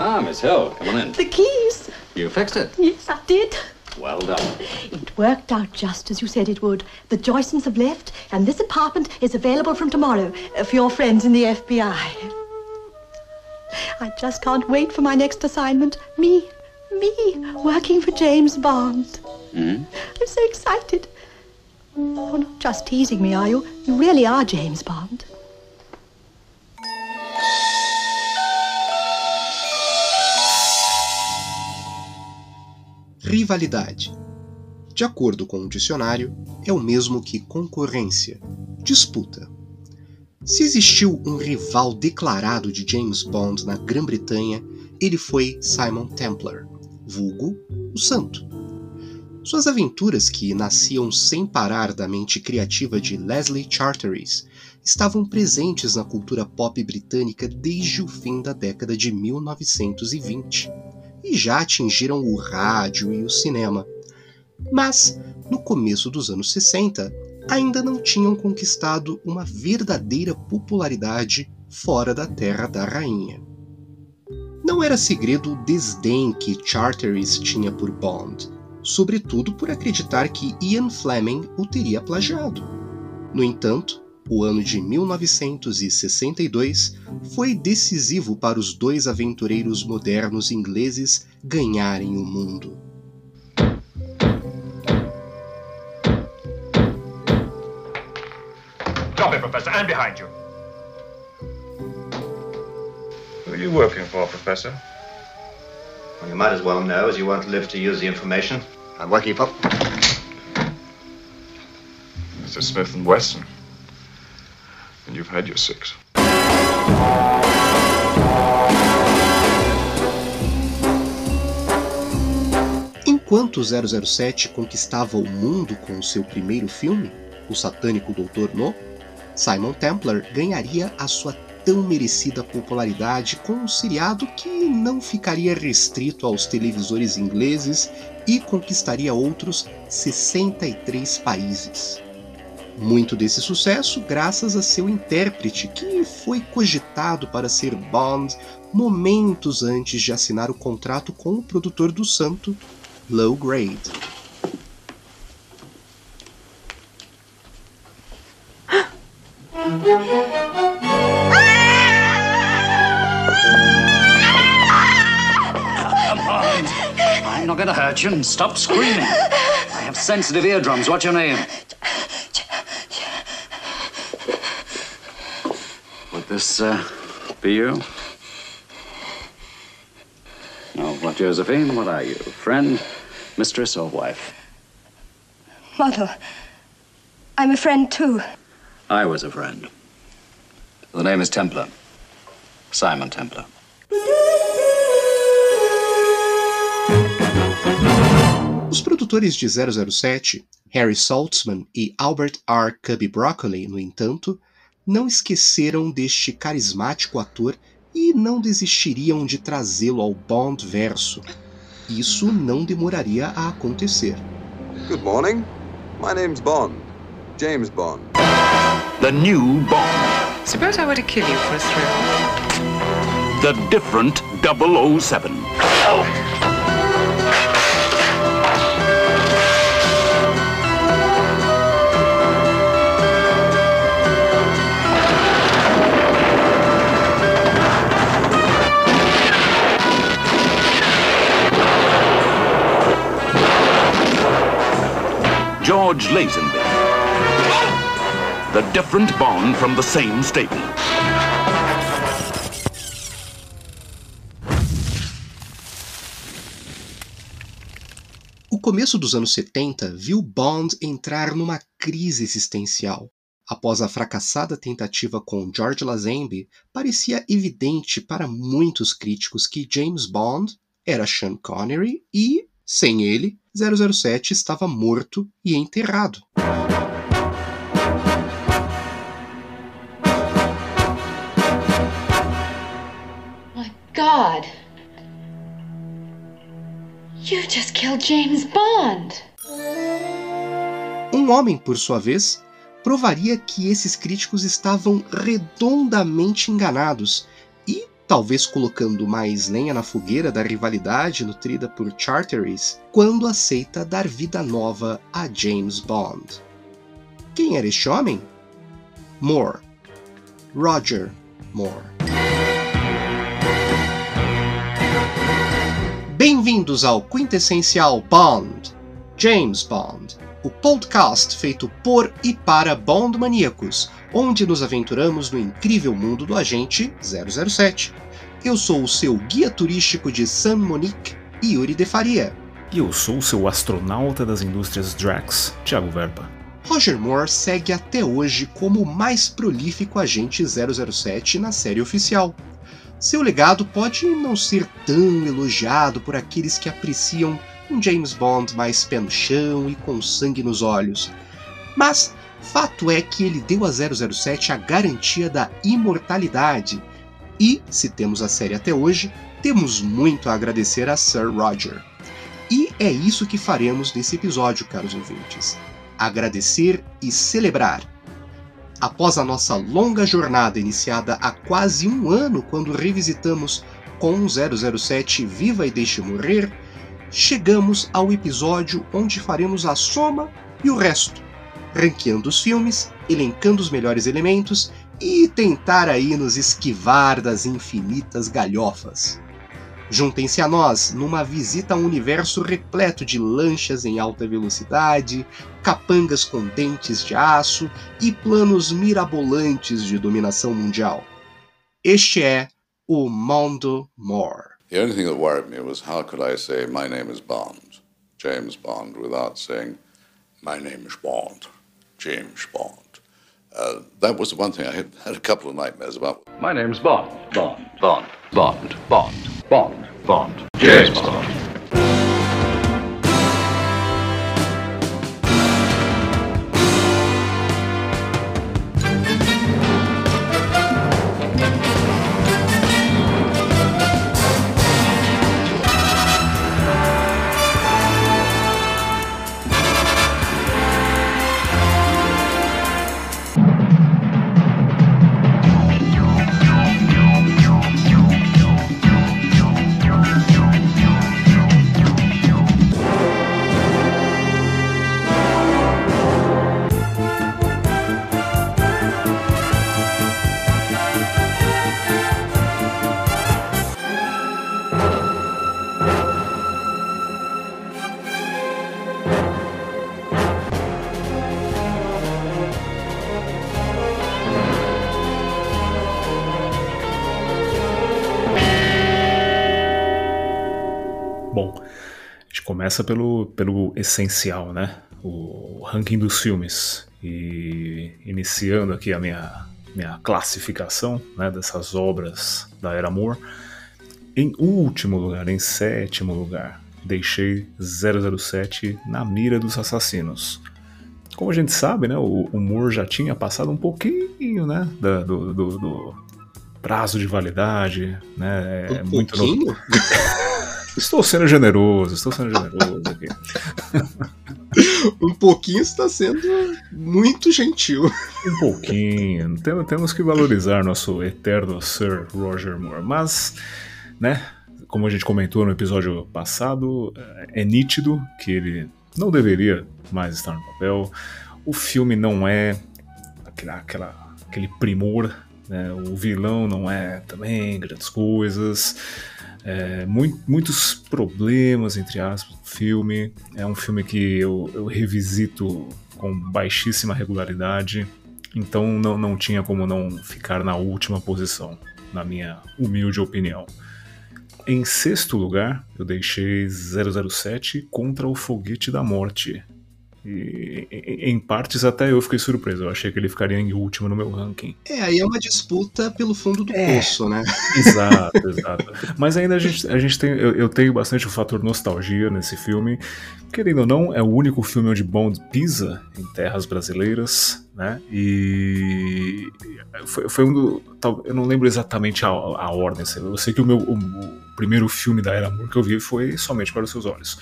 Ah, Miss Hill, come on in. The keys. You fixed it. Yes, I did. Well done. It worked out just as you said it would. The Joysons have left, and this apartment is available from tomorrow for your friends in the FBI. I just can't wait for my next assignment. Me, me, working for James Bond. Hmm? I'm so excited. You're not just teasing me, are you? You really are James Bond. Rivalidade. De acordo com o dicionário, é o mesmo que concorrência, disputa. Se existiu um rival declarado de James Bond na Grã-Bretanha, ele foi Simon Templar, vulgo o Santo. Suas aventuras, que nasciam sem parar da mente criativa de Leslie Charteris, estavam presentes na cultura pop britânica desde o fim da década de 1920 e já atingiram o rádio e o cinema. Mas, no começo dos anos 60, ainda não tinham conquistado uma verdadeira popularidade fora da Terra da Rainha. Não era segredo o desdém que Charteris tinha por Bond, sobretudo por acreditar que Ian Fleming o teria plagiado. No entanto, o ano de 1962 foi decisivo para os dois aventureiros modernos ingleses ganharem o mundo. Drop it, Professor, and behind you. Who are you working for, Professor? Well, you might as well know, as you won't live to use the information. I'm working for. Mr. Smith and Wesson. And you've had your six. Enquanto 007 conquistava o mundo com seu primeiro filme, O Satânico Doutor No, Simon Templar ganharia a sua tão merecida popularidade com um seriado que não ficaria restrito aos televisores ingleses e conquistaria outros 63 países. Muito desse sucesso graças a seu intérprete, que foi cogitado para ser Bond momentos antes de assinar o contrato com o produtor do Santo, Low Grade. Stop screaming. I have sensitive eardrums. What's your name? This uh, be you? Oh, what, Josephine? What are you? Friend, mistress, or wife? Mother, I'm a friend too. I was a friend. The name is Templar. Simon Templar. Os produtores de 007, Harry Saltzman e Albert R. Cubby Broccoli, no entanto, não esqueceram deste carismático ator e não desistiriam de trazê-lo ao Bond verso. Isso não demoraria a acontecer. Good morning. My name's Bond. James Bond. The new Bond. Suppose I were to kill you for a thrill. The different 007. George Lazenby. The different Bond from the same stable. O começo dos anos 70 viu Bond entrar numa crise existencial. Após a fracassada tentativa com George Lazenby, parecia evidente para muitos críticos que James Bond era Sean Connery e, sem ele, 007 estava morto e enterrado. My God. You just killed James Bond. Um homem, por sua vez, provaria que esses críticos estavam redondamente enganados talvez colocando mais lenha na fogueira da rivalidade nutrida por Charteris, quando aceita dar vida nova a James Bond. Quem era este homem? Moore. Roger Moore. Bem-vindos ao quintessencial Bond, James Bond, o podcast feito por e para Bond maníacos, onde nos aventuramos no incrível mundo do agente 007. Eu sou o seu guia turístico de San Monique, Yuri de Faria. E eu sou o seu astronauta das indústrias Drax, Thiago Verpa. Roger Moore segue até hoje como o mais prolífico agente 007 na série oficial. Seu legado pode não ser tão elogiado por aqueles que apreciam um James Bond mais pé no chão e com sangue nos olhos. Mas fato é que ele deu a 007 a garantia da imortalidade. E, se temos a série até hoje, temos muito a agradecer a Sir Roger. E é isso que faremos nesse episódio, caros ouvintes. Agradecer e celebrar. Após a nossa longa jornada iniciada há quase um ano, quando revisitamos com 007 Viva e Deixe Morrer, chegamos ao episódio onde faremos a soma e o resto, ranqueando os filmes, elencando os melhores elementos e tentar aí nos esquivar das infinitas galhofas. Juntem-se a nós numa visita a um universo repleto de lanchas em alta velocidade, capangas com dentes de aço e planos mirabolantes de dominação mundial. Este é o Mondo More. The only thing that worried me was how could I say my name is Bond, James Bond, without saying my name is Bond, James Bond. Uh, that was the one thing I had, had a couple of nightmares about. My name's Bond. Bond. Bond. Bond. Bond. Bond. Bond. James Bond. Começa pelo, pelo essencial, né? O ranking dos filmes. E iniciando aqui a minha, minha classificação né, dessas obras da Era Moore. Em último lugar, em sétimo lugar, deixei 007 na mira dos assassinos. Como a gente sabe, né, o, o Moore já tinha passado um pouquinho né, da, do, do, do prazo de validade. Né, um é muito pouquinho? Estou sendo generoso, estou sendo generoso aqui. um pouquinho está sendo muito gentil. Um pouquinho. Tem, temos que valorizar nosso eterno Sir Roger Moore. Mas, né, como a gente comentou no episódio passado, é nítido que ele não deveria mais estar no papel. O filme não é aquela, aquela, aquele primor, né? o vilão não é também grandes coisas. É, muito, muitos problemas, entre aspas, no filme. É um filme que eu, eu revisito com baixíssima regularidade, então não, não tinha como não ficar na última posição, na minha humilde opinião. Em sexto lugar, eu deixei 007 contra o Foguete da Morte. E, em partes até eu fiquei surpreso. Eu achei que ele ficaria em último no meu ranking. É, aí é uma disputa pelo fundo do é, poço, né? Exato, exato. Mas ainda a gente, a gente tem. Eu, eu, tenho bastante o fator nostalgia nesse filme. Querendo ou não, é o único filme onde Bond pisa em terras brasileiras, né? E foi, foi um do. Eu não lembro exatamente a, a ordem. Eu sei que o meu o, o primeiro filme da Era Moore que eu vi foi Somente para os Seus Olhos.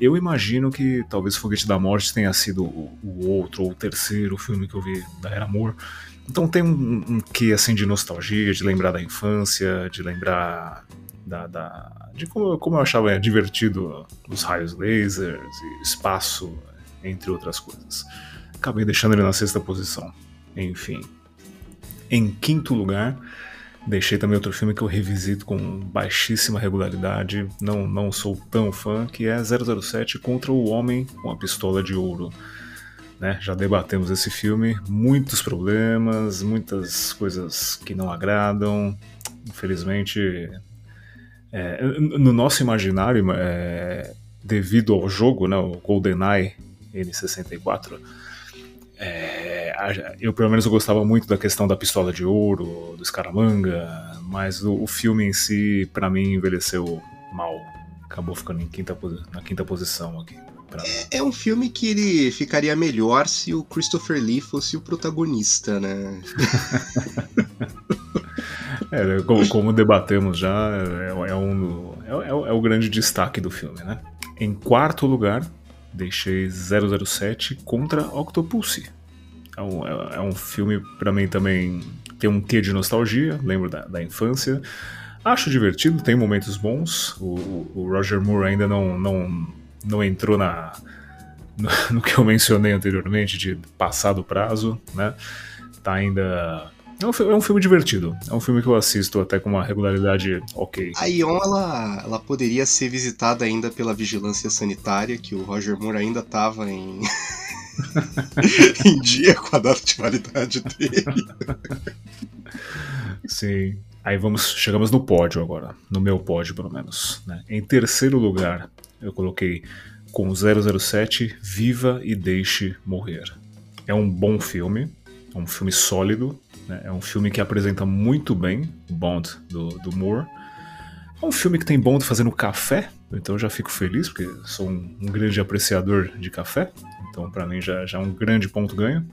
Eu imagino que talvez Foguete da Morte tenha sido o, o outro ou o terceiro filme que eu vi da Era Moore. Então tem um, um quê assim de nostalgia, de lembrar da infância, de lembrar da, da de como, como eu achava divertido os raios lasers e espaço, entre outras coisas. Acabei deixando ele na sexta posição. Enfim. Em quinto lugar, deixei também outro filme que eu revisito com baixíssima regularidade, não, não sou tão fã, que é 007 contra o Homem com a Pistola de Ouro. Né? Já debatemos esse filme, muitos problemas, muitas coisas que não agradam. Infelizmente, é, no nosso imaginário, é, devido ao jogo, né, o GoldenEye N64, é, eu pelo menos eu gostava muito da questão da pistola de ouro, do escaramanga, mas o, o filme em si, para mim, envelheceu mal. Acabou ficando em quinta, na quinta posição aqui. É, é, um filme que ele ficaria melhor se o Christopher Lee fosse o protagonista, né? é, como, como, debatemos já, é, é um, é, é, é o grande destaque do filme, né? Em quarto lugar, deixei 007 contra Octopussy. É um, é, é um filme, para mim, também tem um quê de nostalgia, lembro da, da infância. Acho divertido, tem momentos bons. O, o Roger Moore ainda não, não não entrou na no, no, que eu mencionei anteriormente de passado prazo, né? Tá ainda é um, é um, filme divertido. É um filme que eu assisto até com uma regularidade ok. A Ion, ela, ela poderia ser visitada ainda pela vigilância sanitária, que o Roger Moore ainda tava em. em dia com a data de validade dele. Sim. Aí vamos, chegamos no pódio agora, no meu pódio pelo menos. Né? Em terceiro lugar, eu coloquei com 007 Viva e Deixe Morrer. É um bom filme, é um filme sólido, né? é um filme que apresenta muito bem o Bond do, do Moore. É um filme que tem Bond fazendo café, então eu já fico feliz, porque sou um, um grande apreciador de café. Então, para mim, já, já é um grande ponto ganho.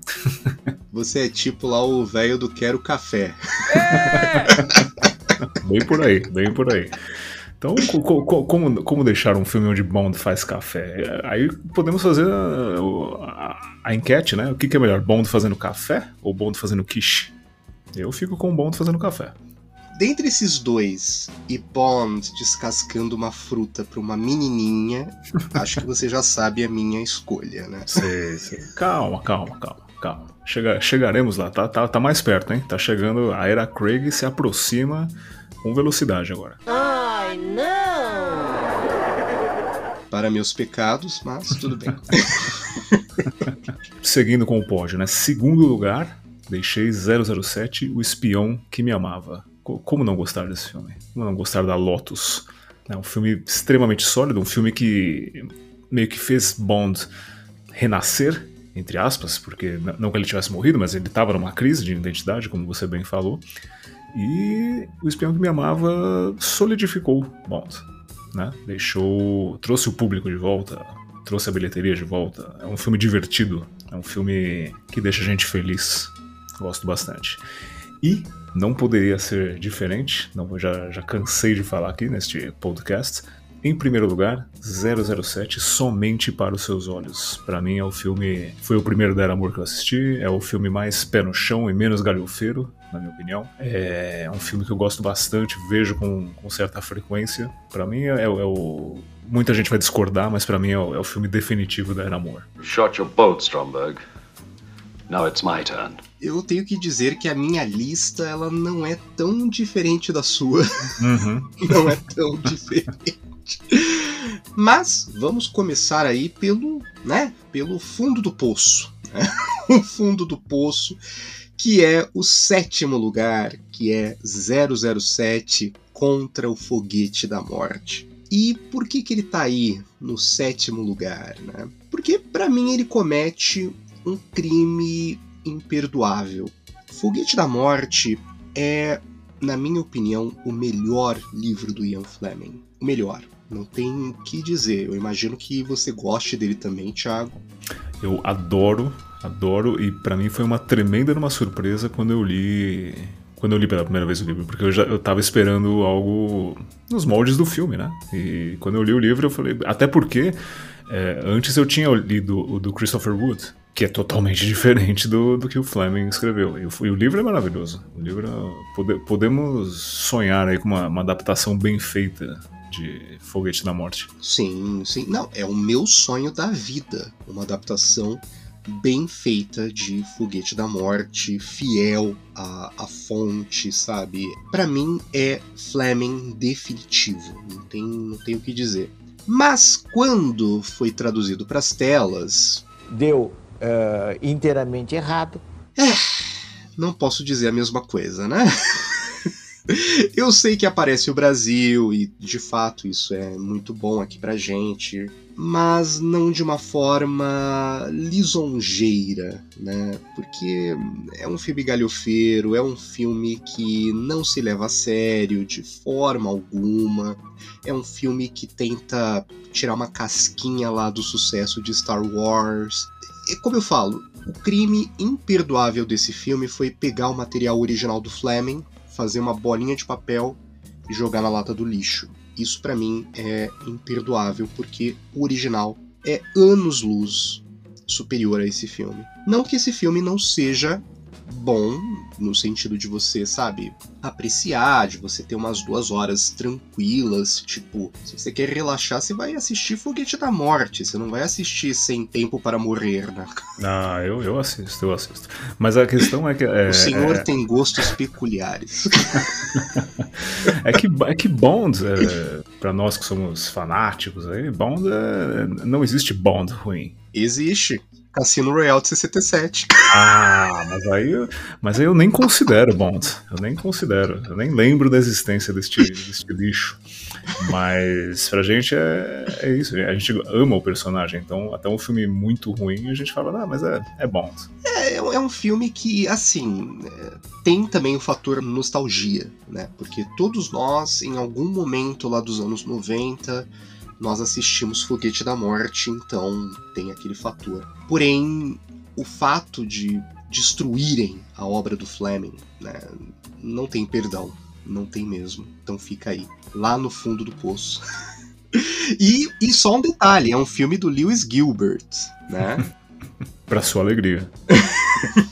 Você é tipo lá o velho do Quero Café. É! bem por aí, bem por aí. Então, como, como deixar um filme onde Bond faz café? Aí podemos fazer a, a, a enquete, né? O que, que, é melhor, Bond fazendo café ou Bond fazendo quiche? Eu fico com Bond fazendo café. Dentre esses dois e Bond descascando uma fruta para uma menininha, acho que você já sabe a minha escolha, né? Sim, sim. Calma, calma, calma, calma. Chega, chegaremos lá, tá, tá, tá mais perto, hein? Tá chegando, a era Craig se aproxima com velocidade agora. Ai, não! Para meus pecados, mas tudo bem. Seguindo com o pódio, né? Segundo lugar, deixei 007, O Espião que Me Amava. Como não gostar desse filme? Como não gostar da Lotus? É um filme extremamente sólido, um filme que meio que fez Bond renascer, entre aspas, porque não que ele tivesse morrido, mas ele estava numa crise de identidade, como você bem falou. E o espião que me amava solidificou Bond, né? Deixou, trouxe o público de volta, trouxe a bilheteria de volta. É um filme divertido, é um filme que deixa a gente feliz. Gosto bastante. E não poderia ser diferente, não já, já cansei de falar aqui neste podcast. Em primeiro lugar, 007 Somente para os Seus Olhos. Para mim é o filme. Foi o primeiro da Era Amor que eu assisti, é o filme mais pé no chão e menos galhofeiro na minha opinião. É um filme que eu gosto bastante, vejo com, com certa frequência. Para mim é, é, o. Muita gente vai discordar, mas para mim é o, é o, filme definitivo da Era Amor. Shot your boat, Stromberg. Now it's my turn. Eu tenho que dizer que a minha lista ela não é tão diferente da sua. Uhum. não é tão diferente. Mas vamos começar aí pelo, né, pelo fundo do poço. Né? o fundo do poço que é o sétimo lugar, que é 007 contra o Foguete da Morte. E por que, que ele está aí no sétimo lugar? Né? Porque, para mim, ele comete um crime imperdoável. Foguete da Morte é, na minha opinião, o melhor livro do Ian Fleming. O melhor. Não tem o que dizer. Eu imagino que você goste dele também, Thiago. Eu adoro Adoro e para mim foi uma tremenda uma surpresa quando eu li quando eu li pela primeira vez o livro, porque eu já eu tava esperando algo nos moldes do filme, né? E quando eu li o livro eu falei, até porque é, antes eu tinha lido o do Christopher Wood, que é totalmente diferente do, do que o Fleming escreveu. E o, e o livro é maravilhoso. O livro pode, podemos sonhar aí com uma, uma adaptação bem feita de Foguete da Morte. Sim, sim. Não, é o meu sonho da vida. Uma adaptação bem feita de Foguete da Morte, fiel à, à fonte, sabe? Para mim é Fleming definitivo, não tem, não tem o que dizer. Mas quando foi traduzido para as telas, deu uh, inteiramente errado. É, não posso dizer a mesma coisa, né? Eu sei que aparece o Brasil e de fato isso é muito bom aqui pra gente, mas não de uma forma lisonjeira, né? Porque é um filme galhofeiro, é um filme que não se leva a sério de forma alguma, é um filme que tenta tirar uma casquinha lá do sucesso de Star Wars. Como eu falo, o crime imperdoável desse filme foi pegar o material original do Fleming fazer uma bolinha de papel e jogar na lata do lixo. Isso para mim é imperdoável porque o original é anos-luz superior a esse filme. Não que esse filme não seja bom no sentido de você, sabe, apreciar, de você ter umas duas horas tranquilas. Tipo, se você quer relaxar, você vai assistir Foguete da Morte. Você não vai assistir Sem Tempo para Morrer, né? Ah, eu, eu assisto, eu assisto. Mas a questão é que. É, o senhor é... tem gostos peculiares. é, que, é que Bond, é, para nós que somos fanáticos aí, Bond é, não existe Bond ruim. Existe. Cassino Royale de 67. Ah, mas aí, eu, mas aí eu nem considero Bond. Eu nem considero. Eu nem lembro da existência deste, deste lixo. Mas pra gente é, é isso. A gente ama o personagem. Então, até um filme muito ruim, a gente fala, ah, mas é, é Bond. É, é um filme que, assim, tem também o fator nostalgia, né? Porque todos nós, em algum momento lá dos anos 90 nós assistimos Foguete da Morte, então tem aquele fator. Porém, o fato de destruírem a obra do Fleming, né, não tem perdão, não tem mesmo. Então fica aí, lá no fundo do poço. e, e só um detalhe, é um filme do Lewis Gilbert, né? Para sua alegria.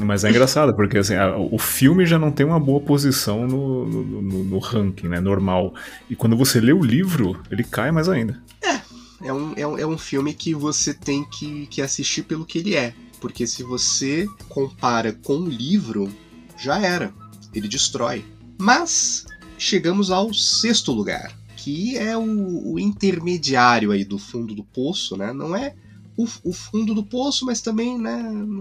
Mas é engraçado, porque assim, a, o filme já não tem uma boa posição no, no, no, no, ranking, né? Normal. E quando você lê o livro, ele cai mais ainda. É. É um, é um, é um filme que você tem que, que assistir pelo que ele é. Porque se você compara com o livro, já era. Ele destrói. Mas chegamos ao sexto lugar, que é o, o intermediário aí do fundo do poço, né? Não é o, o fundo do poço, mas também né,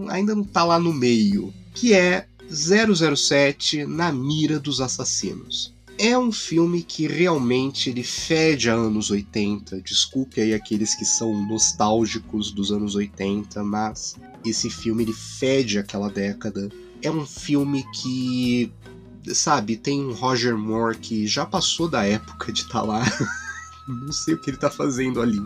ainda não está lá no meio, que é 007 na mira dos assassinos. É um filme que realmente ele fede a anos 80. Desculpe aí aqueles que são nostálgicos dos anos 80, mas esse filme ele fede aquela década. É um filme que, sabe, tem um Roger Moore que já passou da época de estar tá lá. Não sei o que ele está fazendo ali.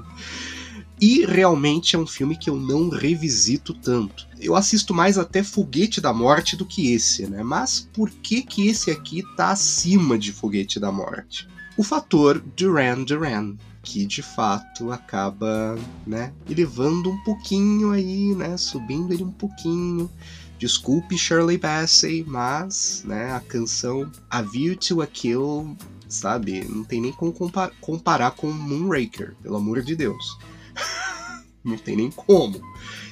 E realmente é um filme que eu não revisito tanto. Eu assisto mais até Foguete da Morte do que esse, né? Mas por que que esse aqui tá acima de Foguete da Morte? O fator Duran Duran, que de fato acaba, né, elevando um pouquinho aí, né, subindo ele um pouquinho. Desculpe Shirley Bassey, mas, né, a canção A View to a Kill, sabe, não tem nem como comparar com Moonraker, pelo amor de Deus. não tem nem como.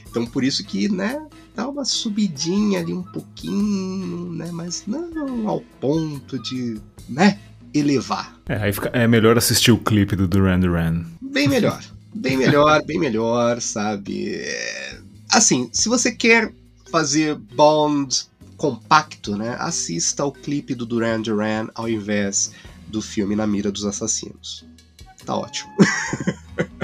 Então por isso que, né, dá uma subidinha ali um pouquinho, né, mas não ao ponto de, né, elevar. É, aí fica, é melhor assistir o clipe do Duran Duran. Bem melhor. Bem melhor, bem melhor, sabe? É... Assim, se você quer fazer Bond compacto, né, assista ao clipe do Duran Duran ao invés do filme Na Mira dos Assassinos. Tá ótimo.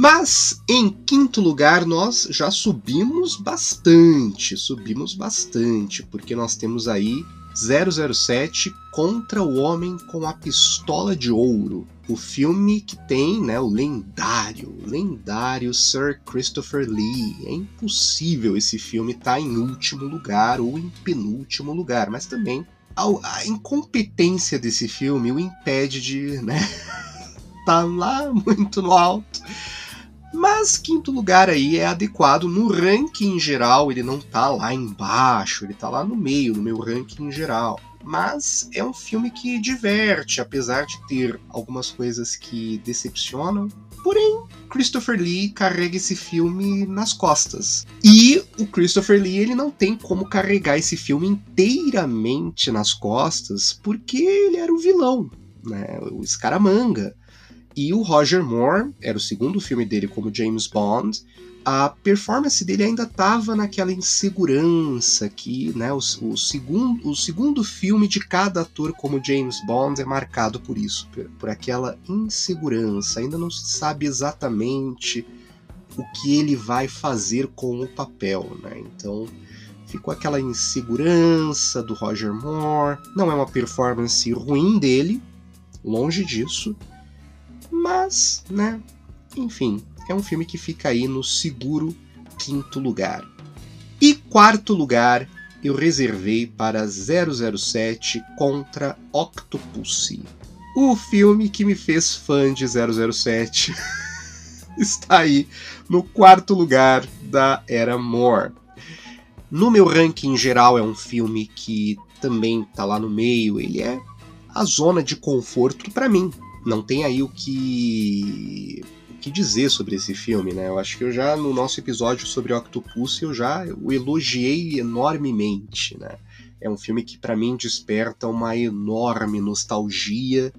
Mas em quinto lugar nós já subimos bastante, subimos bastante, porque nós temos aí 007 contra o Homem com a Pistola de Ouro, o filme que tem né, o lendário, lendário Sir Christopher Lee. É impossível esse filme estar tá em último lugar ou em penúltimo lugar, mas também a, incompetência desse filme o impede de né, tá lá muito no alto. Mas quinto lugar aí é adequado no ranking geral, ele não tá lá embaixo, ele tá lá no meio, no meu ranking geral. Mas é um filme que diverte, apesar de ter algumas coisas que decepcionam. Porém, Christopher Lee carrega esse filme nas costas. E o Christopher Lee ele não tem como carregar esse filme inteiramente nas costas, porque ele era o vilão, né? O Scaramanga. E o Roger Moore, era o segundo filme dele como James Bond, a performance dele ainda estava naquela insegurança que né, o, o, segundo, o segundo filme de cada ator como James Bond é marcado por isso, por, por aquela insegurança. Ainda não se sabe exatamente o que ele vai fazer com o papel. Né? Então ficou aquela insegurança do Roger Moore. Não é uma performance ruim dele, longe disso, mas, né, enfim, é um filme que fica aí no seguro quinto lugar. E quarto lugar, eu reservei para 007 contra Octopussy. O filme que me fez fã de 007 está aí no quarto lugar da Era Moore. No meu ranking geral é um filme que também está lá no meio, ele é a zona de conforto para mim. Não tem aí o que que dizer sobre esse filme, né? Eu acho que eu já no nosso episódio sobre Octopus eu já o elogiei enormemente, né? É um filme que para mim desperta uma enorme nostalgia.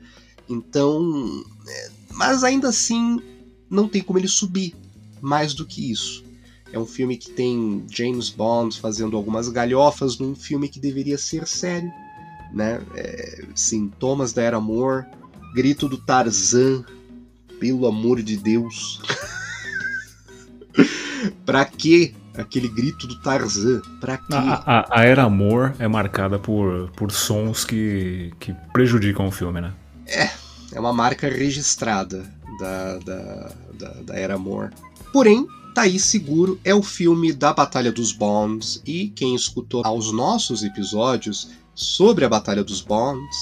Então, é, mas ainda assim não tem como ele subir mais do que isso. É um filme que tem James Bond fazendo algumas galhofas num filme que deveria ser sério, né? É, sintomas da era Moore, grito do Tarzan pelo amor de Deus. pra que aquele grito do Tarzan? Pra quê? A, a, a, Era Amor é marcada por, por sons que, que prejudicam o filme, né? É, é uma marca registrada da, da, da, da Era Amor. Porém, tá aí seguro, é o filme da Batalha dos Bonds, e quem escutou aos nossos episódios sobre a Batalha dos Bonds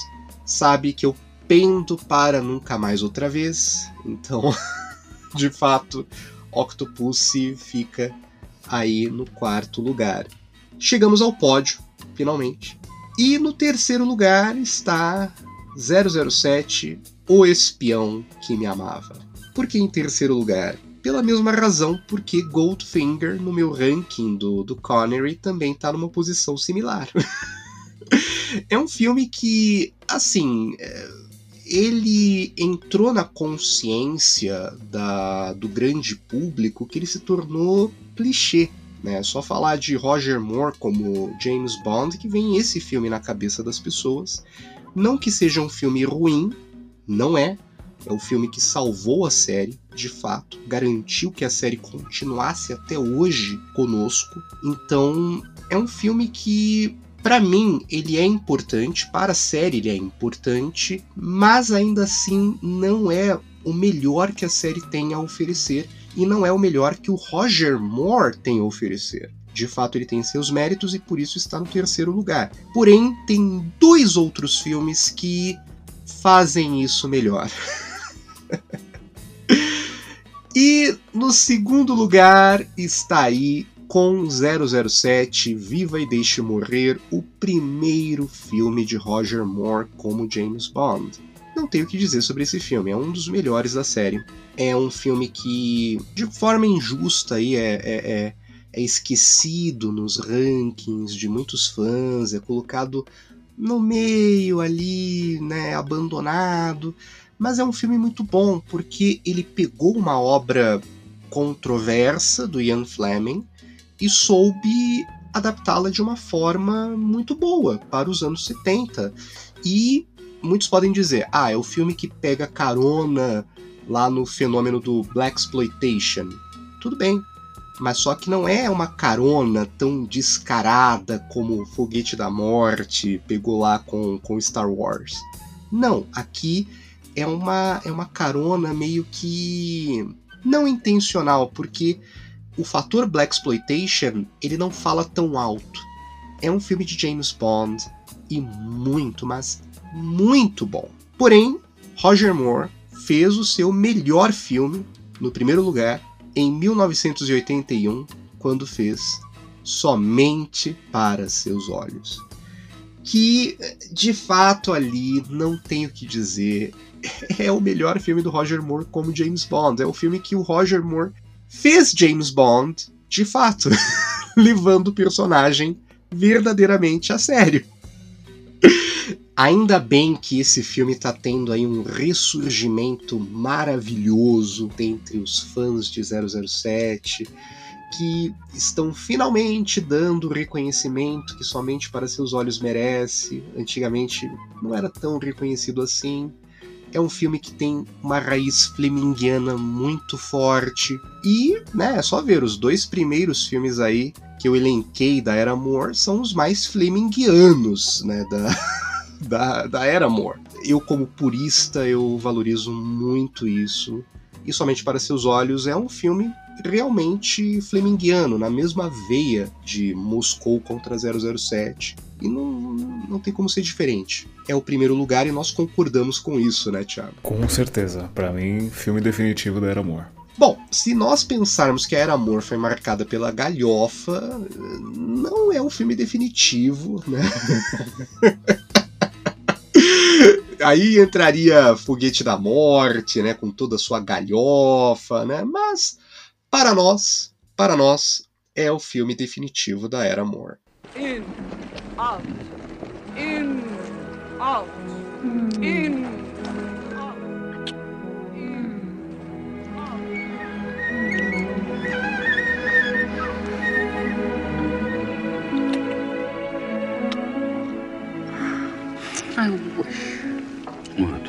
sabe que eu pendo para nunca mais outra vez. Então, de fato, Octopussy fica aí no quarto lugar. Chegamos ao pódio, finalmente. E no terceiro lugar está 007, O Espião que Me Amava. Por que em terceiro lugar? Pela mesma razão porque Goldfinger, no meu ranking do, do Connery, também está numa posição similar. é um filme que, assim, é ele entrou na consciência da, do grande público que ele se tornou clichê. Né? É só falar de Roger Moore como James Bond que vem esse filme na cabeça das pessoas. Não que seja um filme ruim, não é. É o filme que salvou a série, de fato, garantiu que a série continuasse até hoje conosco. Então, é um filme que para mim, ele é importante, para a série ele é importante, mas ainda assim não é o melhor que a série tem a oferecer e não é o melhor que o Roger Moore tem a oferecer. De fato, ele tem seus méritos e por isso está no terceiro lugar. Porém, tem dois outros filmes que fazem isso melhor. e no segundo lugar está aí com 007 Viva e Deixe Morrer, o primeiro filme de Roger Moore como James Bond. Não tenho o que dizer sobre esse filme, é um dos melhores da série. É um filme que, de forma injusta, aí, é, é, é, é esquecido nos rankings de muitos fãs, é colocado no meio ali, né, abandonado. Mas é um filme muito bom porque ele pegou uma obra controversa do Ian Fleming e soube adaptá-la de uma forma muito boa para os anos 70. E muitos podem dizer: ah, é o filme que pega carona lá no fenômeno do Black Exploitation. Tudo bem, mas só que não é uma carona tão descarada como Foguete da Morte pegou lá com, com Star Wars. Não, aqui é uma, é uma carona meio que não intencional, porque o fator Black Exploitation ele não fala tão alto. É um filme de James Bond e muito, mas muito bom. Porém, Roger Moore fez o seu melhor filme no primeiro lugar em 1981, quando fez Somente para Seus Olhos. Que, de fato, ali não tenho o que dizer. É o melhor filme do Roger Moore como James Bond. É o filme que o Roger Moore fez James Bond, de fato, levando o personagem verdadeiramente a sério. Ainda bem que esse filme está tendo aí um ressurgimento maravilhoso entre os fãs de 007, que estão finalmente dando o reconhecimento que somente para seus olhos merece. Antigamente não era tão reconhecido assim. É um filme que tem uma raiz fleminguiana muito forte. E, né, é só ver, os dois primeiros filmes aí que eu elenquei da Era Moore são os mais fleminguianos, né, da, da, da Era Moore. Eu, como purista, eu valorizo muito isso. E Somente para Seus Olhos é um filme realmente fleminguiano, na mesma veia de Moscou contra 007. E não, não tem como ser diferente. É o primeiro lugar e nós concordamos com isso, né, Thiago? Com certeza. Para mim, filme definitivo da Era Moore. Bom, se nós pensarmos que a Era Moore foi marcada pela galhofa, não é um filme definitivo, né? Aí entraria Foguete da Morte, né, com toda a sua galhofa, né? Mas para nós, para nós é o filme definitivo da Era Moore. In, out, in, out, in, out, I wish. What?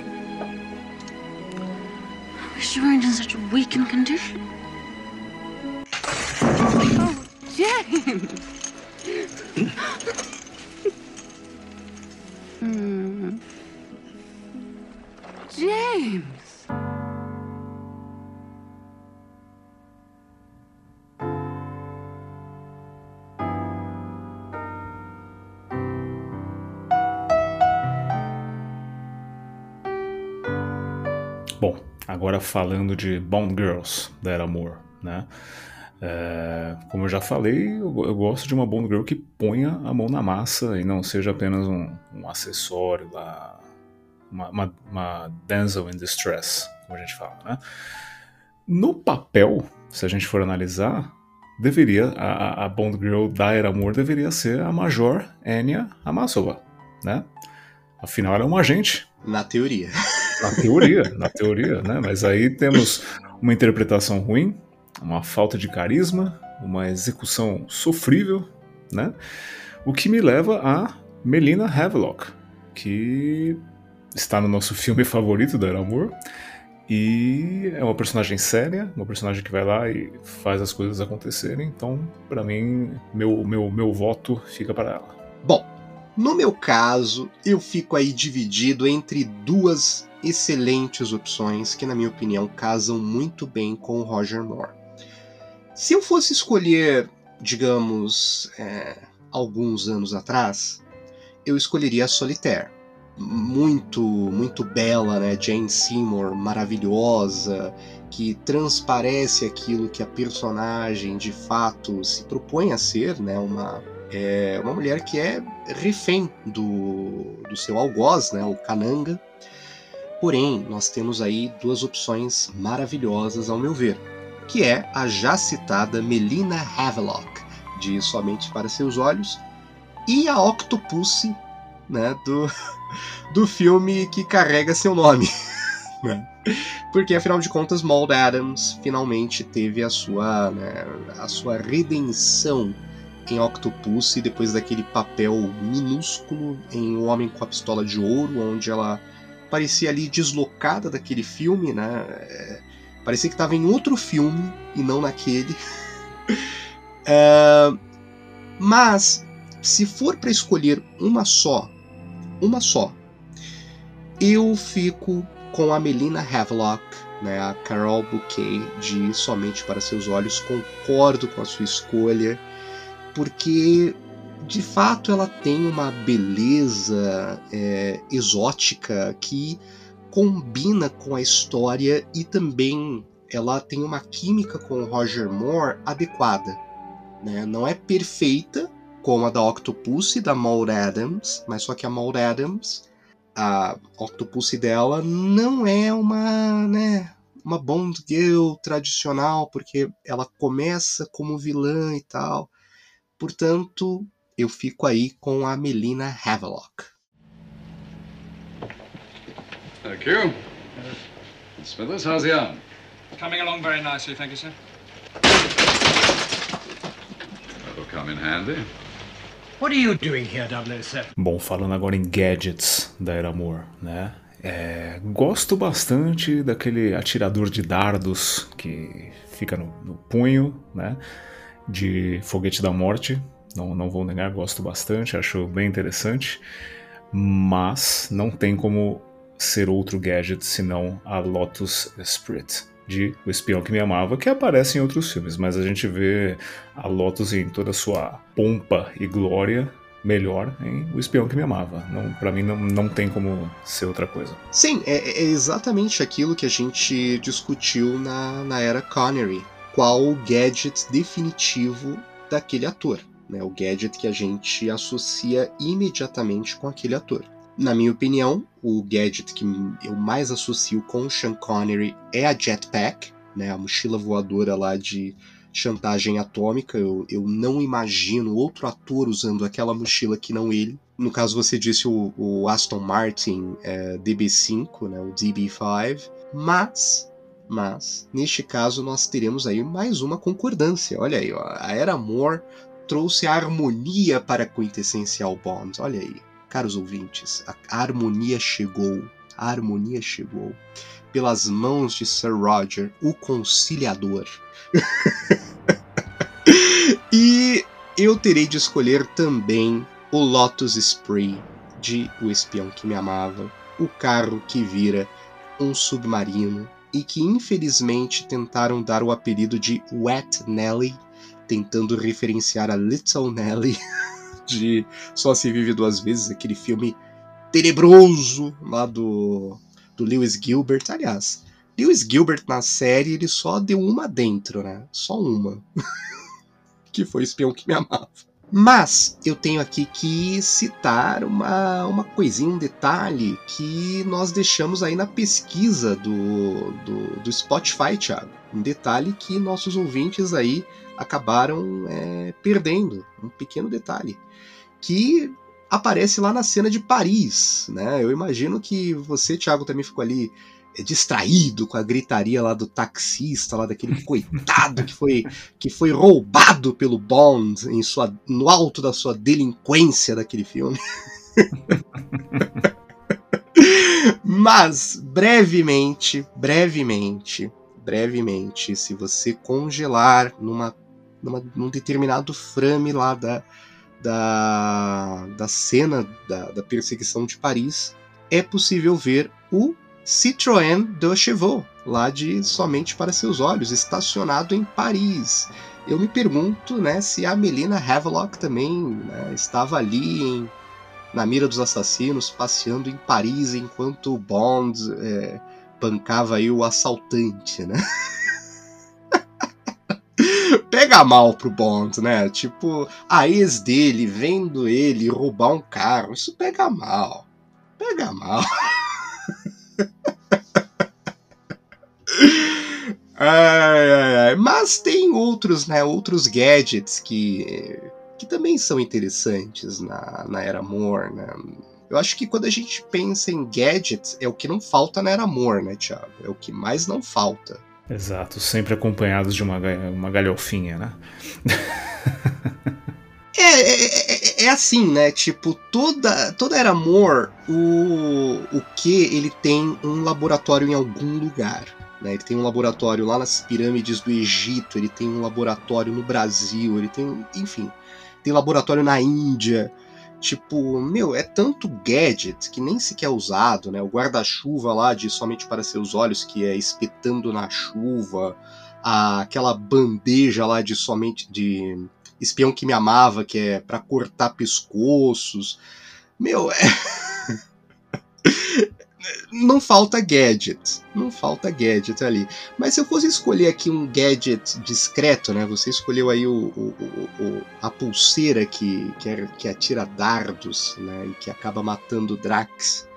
I wish you weren't in such a weakened condition. Oh, James! James! Bom, agora falando de Bond Girls da Era Moore, né? É, como eu já falei, eu, eu, gosto de uma Bond Girl que ponha a mão na massa e não seja apenas um, um acessório lá, uma, uma, uma damsel in distress, como a gente fala, né? No papel, se a gente for analisar, deveria a, a Bond Girl da Era Moore deveria ser a Major Anya Amasova, né? Afinal, ela é um agente. Na teoria. Na teoria, na teoria, né? Mas aí temos uma interpretação ruim, uma falta de carisma, uma execução sofrível, né? O que me leva a Melina Havelock, que está no nosso filme favorito da Era Moore, e é uma personagem séria, uma personagem que vai lá e faz as coisas acontecerem. Então, para mim, meu, meu, meu voto fica para ela. Bom, no meu caso, eu fico aí dividido entre duas excelentes opções que, na minha opinião, casam muito bem com o Roger Moore. Se eu fosse escolher, digamos, é, alguns anos atrás, eu escolheria a Solitaire. Muito, muito bela, né? Jane Seymour, maravilhosa, que transparece aquilo que a personagem de fato se propõe a ser, né? Uma, é, uma mulher que é refém do, do seu algoz, né? O Kananga. Porém, nós temos aí duas opções maravilhosas ao meu ver que é a já citada Melina Havelock, de Somente para Seus Olhos, e a Octopussy, né, do, do filme que carrega seu nome. Né? Porque afinal de contas, Maud Adams finalmente teve a sua, né, a sua redenção em Octopussy depois daquele papel minúsculo em O Homem com a Pistola de Ouro, onde ela parecia ali deslocada daquele filme, né? Parecia que estava em outro filme e não naquele. é, mas, se for para escolher uma só, uma só, eu fico com a Melina Havelock, né, a Carol Bouquet de Somente para Seus Olhos. Concordo com a sua escolha, porque de fato ela tem uma beleza é, exótica que combina com a história e também ela tem uma química com o Roger Moore adequada. Né? Não é perfeita, como a da Octopus e da Maud Adams, mas só que a Maud Adams, a Octopus dela não é uma, né, uma Bond Girl tradicional, porque ela começa como vilã e tal. Portanto, eu fico aí com a Melina Havelock. Thank you. Smithers, how's the arm? Coming along very nicely, thank you, sir. That'll come in handy. What are you doing here, 007? Bom, falando agora em gadgets da Era Moore, né? É, gosto bastante daquele atirador de dardos que fica no, no, punho, né? De foguete da morte. Não, não vou negar, gosto bastante, acho bem interessante. Mas não tem como ser outro gadget senão a Lotus Esprit de O Espião que Me Amava, que aparece em outros filmes, mas a gente vê a Lotus em toda a sua pompa e glória melhor em O Espião que Me Amava. Não, para mim não, não tem como ser outra coisa. Sim, é, é, exatamente aquilo que a gente discutiu na, na era Connery. Qual o gadget definitivo daquele ator? Né? O gadget que a gente associa imediatamente com aquele ator. Na minha opinião, o gadget que eu mais associo com o Sean Connery é a Jetpack, né, a mochila voadora lá de chantagem atômica. Eu, eu não imagino outro ator usando aquela mochila que não ele. No caso, você disse o, o Aston Martin é, DB5, né, o DB5, mas mas neste caso nós teremos aí mais uma concordância. Olha aí, ó, a Era Moore trouxe a harmonia para a quintessencial Bond. Olha aí. Caros ouvintes, a harmonia chegou, a harmonia chegou pelas mãos de Sir Roger, o conciliador. e eu terei de escolher também o Lotus Spray de O Espião que Me Amava, o carro que vira um submarino e que infelizmente tentaram dar o apelido de Wet Nelly, tentando referenciar a Little Nelly. de Só Se Vive Duas Vezes, aquele filme tenebroso lá do, do Lewis Gilbert. Aliás, Lewis Gilbert na série ele só deu uma dentro, né? Só uma. que foi o espião que me amava. Mas eu tenho aqui que citar uma, uma coisinha, um detalhe que nós deixamos aí na pesquisa do, do, do Spotify, Thiago. Um detalhe que nossos ouvintes aí acabaram é, perdendo. Um pequeno detalhe que aparece lá na cena de Paris, né? Eu imagino que você, Thiago, também ficou ali é, distraído com a gritaria lá do taxista, lá daquele coitado que foi que foi roubado pelo Bond em sua, no alto da sua delinquência daquele filme. Mas brevemente, brevemente, brevemente, se você congelar numa, numa num determinado frame lá da da, da cena da, da perseguição de Paris, é possível ver o Citroën de Chevaux, lá de Somente para Seus Olhos, estacionado em Paris. Eu me pergunto né, se a Melina Havelock também né, estava ali em, na mira dos assassinos, passeando em Paris enquanto o Bond é, bancava aí o assaltante, né? pega mal pro Bond, né? Tipo, a ex dele vendo ele roubar um carro, isso pega mal. Pega mal. ai, ai, ai. Mas tem outros, né? Outros gadgets que, que também são interessantes na, na Era Moore, né? Eu acho que quando a gente pensa em gadgets, é o que não falta na Era Moore, né, Thiago? É o que mais não falta. Exato, sempre acompanhados de uma, uma galhofinha, né? É, é, é, é, assim, né? Tipo, toda, toda Era Amor, o, o que ele tem um laboratório em algum lugar. Né? Ele tem um laboratório lá nas pirâmides do Egito, ele tem um laboratório no Brasil, ele tem, enfim, tem laboratório na Índia. Tipo, meu, é tanto gadget que nem sequer é usado, né? O guarda-chuva lá de Somente para Seus Olhos, que é espetando na chuva, aquela bandeja lá de Somente de Espião que Me Amava, que é para cortar pescoços. Meu, é. não falta gadget. Não falta gadget ali. Mas se eu fosse escolher aqui um gadget discreto, né? Você escolheu aí o, o, o a pulseira que, que, é, que atira dardos, né? E que acaba matando Drax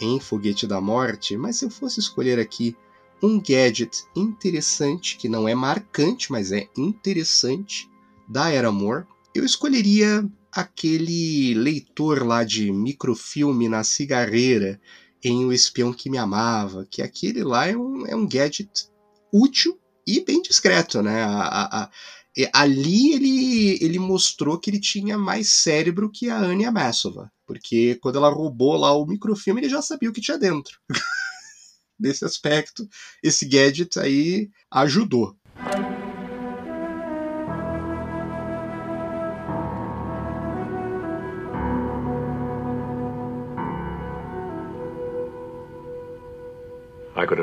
em Foguete da Morte. Mas se eu fosse escolher aqui um gadget interessante, que não é marcante, mas é interessante, da Era Amor, eu escolheria aquele leitor lá de microfilme na cigarreira em O Espião que Me Amava, que aquele lá é um, é um gadget útil e bem discreto, né? A, a, a, ali ele, ele mostrou que ele tinha mais cérebro que a Anya Massova, porque quando ela roubou lá o microfilme, ele já sabia o que tinha dentro. Nesse aspecto, esse gadget aí ajudou.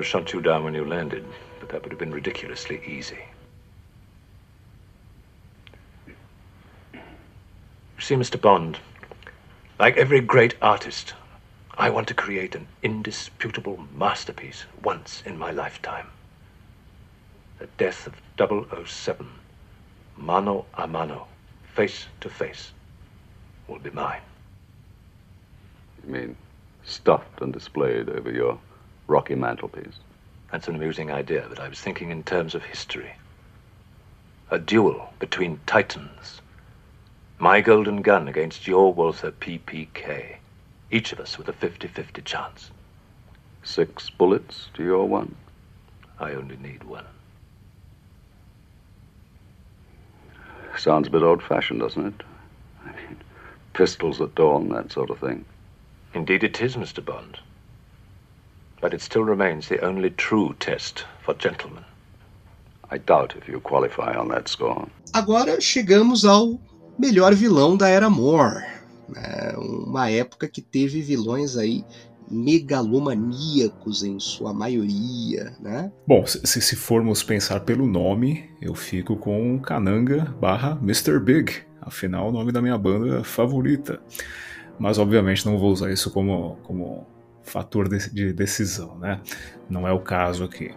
Have shot you down when you landed, but that would have been ridiculously easy. You see, Mr. Bond, like every great artist, I want to create an indisputable masterpiece once in my lifetime. The death of 007, mano a mano, face to face, will be mine. You mean stuffed and displayed over your rocky mantelpiece? That's an amusing idea, but I was thinking in terms of history. A duel between titans. My golden gun against your Walther PPK. Each of us with a 50 50 chance. Six bullets to your one? I only need one. Sounds a bit old fashioned, doesn't it? I mean, pistols at dawn, that sort of thing. Indeed, it is, Mr. Bond. But it still remains the only true test for gentlemen. I doubt if you qualify on that score. Agora chegamos ao melhor vilão da Era Moore. Né? Uma época que teve vilões aí megalomaníacos em sua maioria, né? Bom, se, se formos pensar pelo nome, eu fico com Kananga barra Mr. Big, afinal o nome da minha banda favorita. Mas obviamente não vou usar isso como, como fator de, de decisão, né? Não é o caso aqui.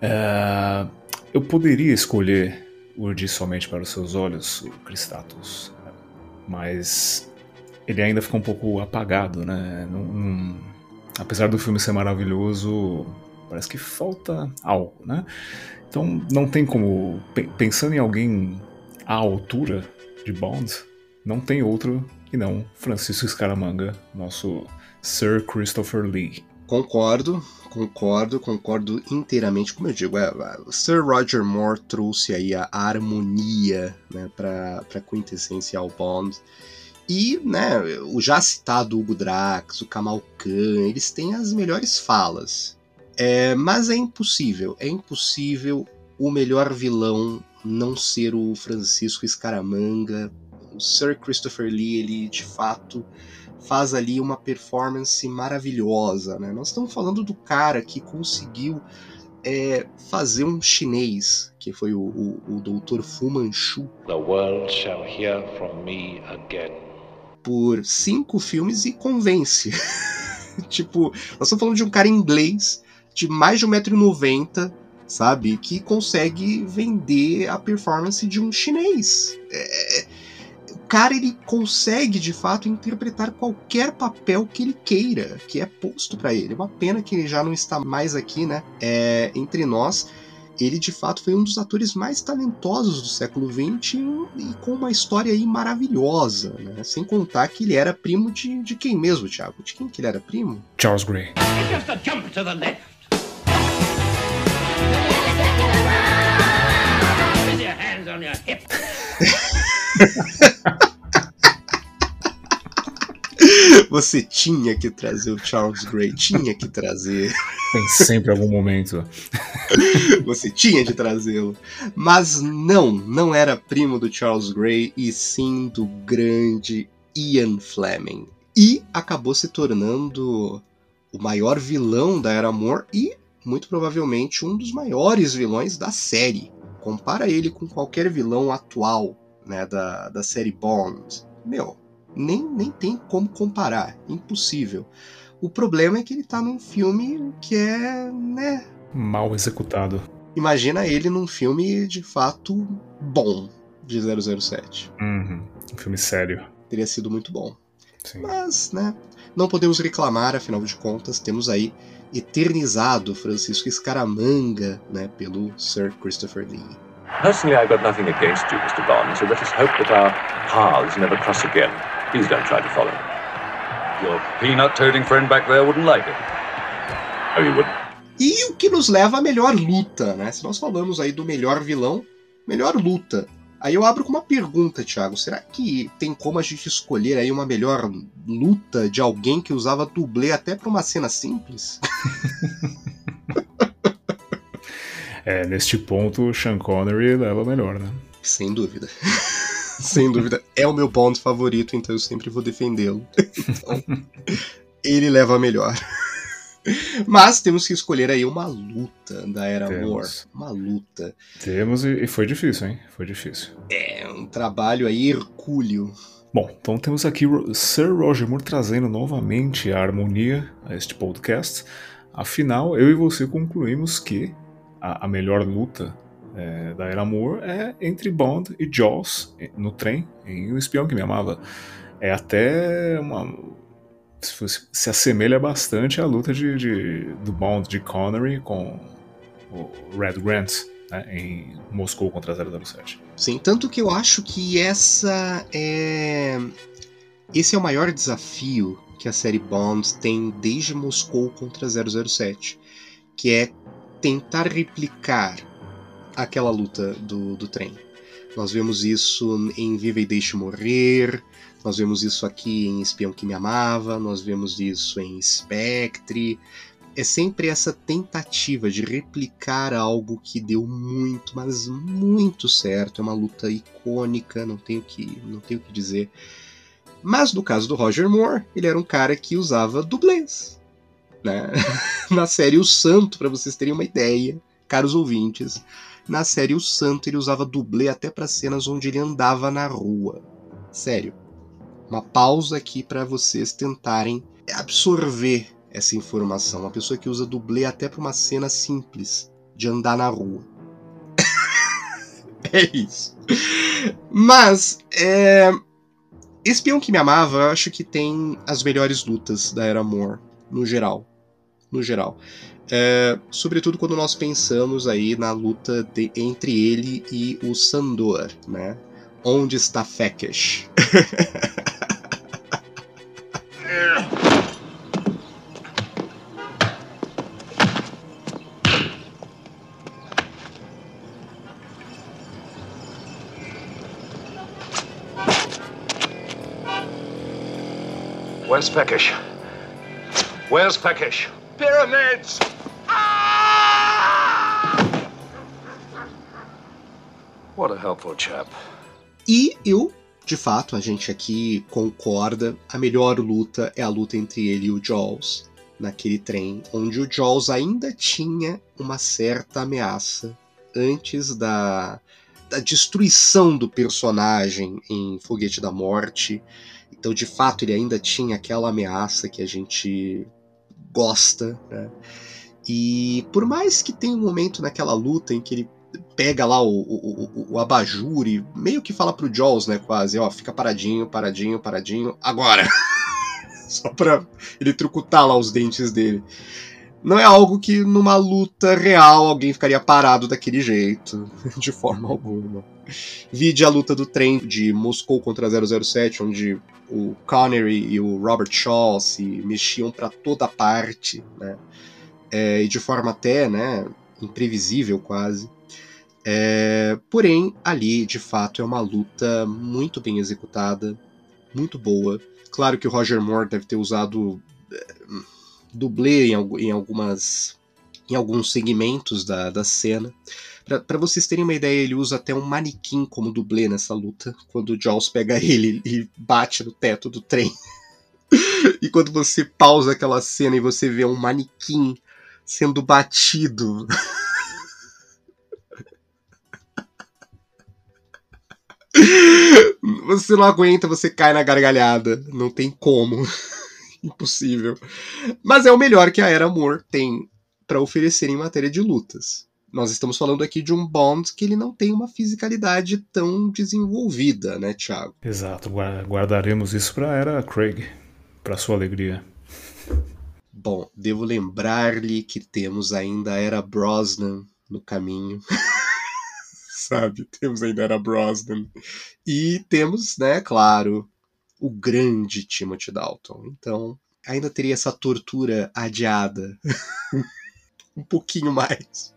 É, eu poderia escolher Urdir somente para os seus olhos, o Cristatus, mas ele ainda ficou um pouco apagado, né? Apesar do filme ser maravilhoso, parece que falta algo, né? Então não tem como pensando em alguém à altura de Bond, não tem outro que não Francisco Scaramanga, nosso Sir Christopher Lee. Concordo, concordo, concordo inteiramente. Como eu digo, é, o Sir Roger Moore trouxe aí a harmonia né, para a quintessencial Bond. E né, o já citado Hugo Drax, o Kamal Khan, eles têm as melhores falas. É, mas é impossível, é impossível o melhor vilão não ser o Francisco Scaramanga. O Sir Christopher Lee, ele de fato faz ali uma performance maravilhosa. Né? Nós estamos falando do cara que conseguiu é, fazer um chinês, que foi o, o, o Dr. Fu Manchu. The world shall hear from me again. Por cinco filmes e convence. tipo, nós estamos falando de um cara inglês de mais de 1,90m, sabe? Que consegue vender a performance de um chinês. É, cara ele consegue de fato interpretar qualquer papel que ele queira, que é posto para ele. Uma pena que ele já não está mais aqui, né, é, entre nós. Ele de fato foi um dos atores mais talentosos do século XX e com uma história aí maravilhosa, né? Sem contar que ele era primo de, de quem mesmo, Thiago? De quem que ele era primo? Charles Gray. Você tinha que trazer o Charles Gray, tinha que trazer. Tem sempre algum momento. Você tinha de trazê-lo. Mas não, não era primo do Charles Gray, e sim do grande Ian Fleming. E acabou se tornando o maior vilão da Era Moore e, muito provavelmente, um dos maiores vilões da série. Compara ele com qualquer vilão atual né, da, da série Bond. Meu, nem, nem tem como comparar, impossível. O problema é que ele tá num filme que é, né? Mal executado. Imagina ele num filme de fato bom de 007. Uhum. Um filme sério. Teria sido muito bom. Sim. Mas, né? Não podemos reclamar, afinal de contas, temos aí eternizado Francisco Escaramanga, né, pelo Sir Christopher Lee. Personally, I've got nothing against you, Mr. Bond, so let us hope that our paths never cross again. Please don't try to follow. Your peanut toading friend back there wouldn't like it. Oh, you wouldn't? E o que nos leva à melhor luta, né? Se nós falamos aí do melhor vilão, melhor luta. Aí eu abro com uma pergunta, Thiago. Será que tem como a gente escolher aí uma melhor luta de alguém que usava dublê até para uma cena simples? é, neste ponto, o Sean Connery leva melhor, né? Sem dúvida. Sem dúvida. É o meu ponto favorito, então eu sempre vou defendê-lo. Então, ele leva melhor. Mas temos que escolher aí uma luta da Era War. Uma luta. Temos e foi difícil, hein? Foi difícil. É, um trabalho aí hercúleo. Bom, então temos aqui Sir Roger Moore trazendo novamente a harmonia a este podcast. Afinal, eu e você concluímos que a, a melhor luta é, da Era Moore é entre Bond e Jaws no trem, em O Espião que Me Amava. É até uma, se, se assemelha bastante à luta de, de, do Bond de Connery com o Red Grant né, em Moscou contra 007. Sim, tanto que eu acho que essa é. Esse é o maior desafio que a série Bond tem desde Moscou contra 007, que é tentar replicar aquela luta do, do trem. Nós vemos isso em Viva e Deixe Morrer, nós vemos isso aqui em Espião que Me Amava, nós vemos isso em Spectre. É sempre essa tentativa de replicar algo que deu muito, mas muito certo. É uma luta icônica, não tenho que, não tenho que dizer. Mas no caso do Roger Moore, ele era um cara que usava dublês. Né? Na série O Santo, para vocês terem uma ideia, caros ouvintes, na série O Santo ele usava dublê até para cenas onde ele andava na rua. Sério uma pausa aqui para vocês tentarem absorver essa informação. Uma pessoa que usa dublê até para uma cena simples de andar na rua. é isso. Mas, é... Espião que me amava, eu acho que tem as melhores lutas da Era Moore, no geral. No geral. É... sobretudo quando nós pensamos aí na luta de... entre ele e o Sandor, né? Onde está Fekesh? Where's Peckish? Where's Peckish? Pyramids! What a helpful chap. E eu, de fato, a gente aqui concorda, a melhor luta é a luta entre ele e o Jaws, naquele trem, onde o Jaws ainda tinha uma certa ameaça antes da, da destruição do personagem em Foguete da Morte. Então, de fato, ele ainda tinha aquela ameaça que a gente gosta, né? E por mais que tenha um momento naquela luta em que ele pega lá o, o, o, abajur e meio que fala pro Jaws, né, quase, ó, fica paradinho, paradinho, paradinho, agora! Só pra ele trucutar lá os dentes dele. Não é algo que numa luta real alguém ficaria parado daquele jeito, de forma alguma. Vide a luta do trem de Moscou contra 007, onde o Connery e o Robert Shaw se mexiam para toda parte, né? É, e de forma até, né, imprevisível quase. É, porém, ali, de fato, é uma luta muito bem executada, muito boa. Claro que o Roger Moore deve ter usado é, dublê em, em, algumas em alguns segmentos da, da cena. Para vocês terem uma ideia, ele usa até um manequim como dublê nessa luta, quando o Jaws pega ele e bate no teto do trem. e quando você pausa aquela cena e você vê um manequim sendo batido. você não aguenta, você cai na gargalhada. Não tem como. Impossível. Mas é o melhor que a Era Moore tem para oferecer em matéria de lutas. Nós estamos falando aqui de um Bond que ele não tem uma fisicalidade tão desenvolvida, né, Thiago? Exato, guardaremos isso para era Craig, para sua alegria. Bom, devo lembrar-lhe que temos ainda a era Brosnan no caminho. Sabe? Temos ainda a Brosnan. E temos, né, claro, o grande Timothy Dalton. Então, ainda teria essa tortura adiada. um pouquinho mais.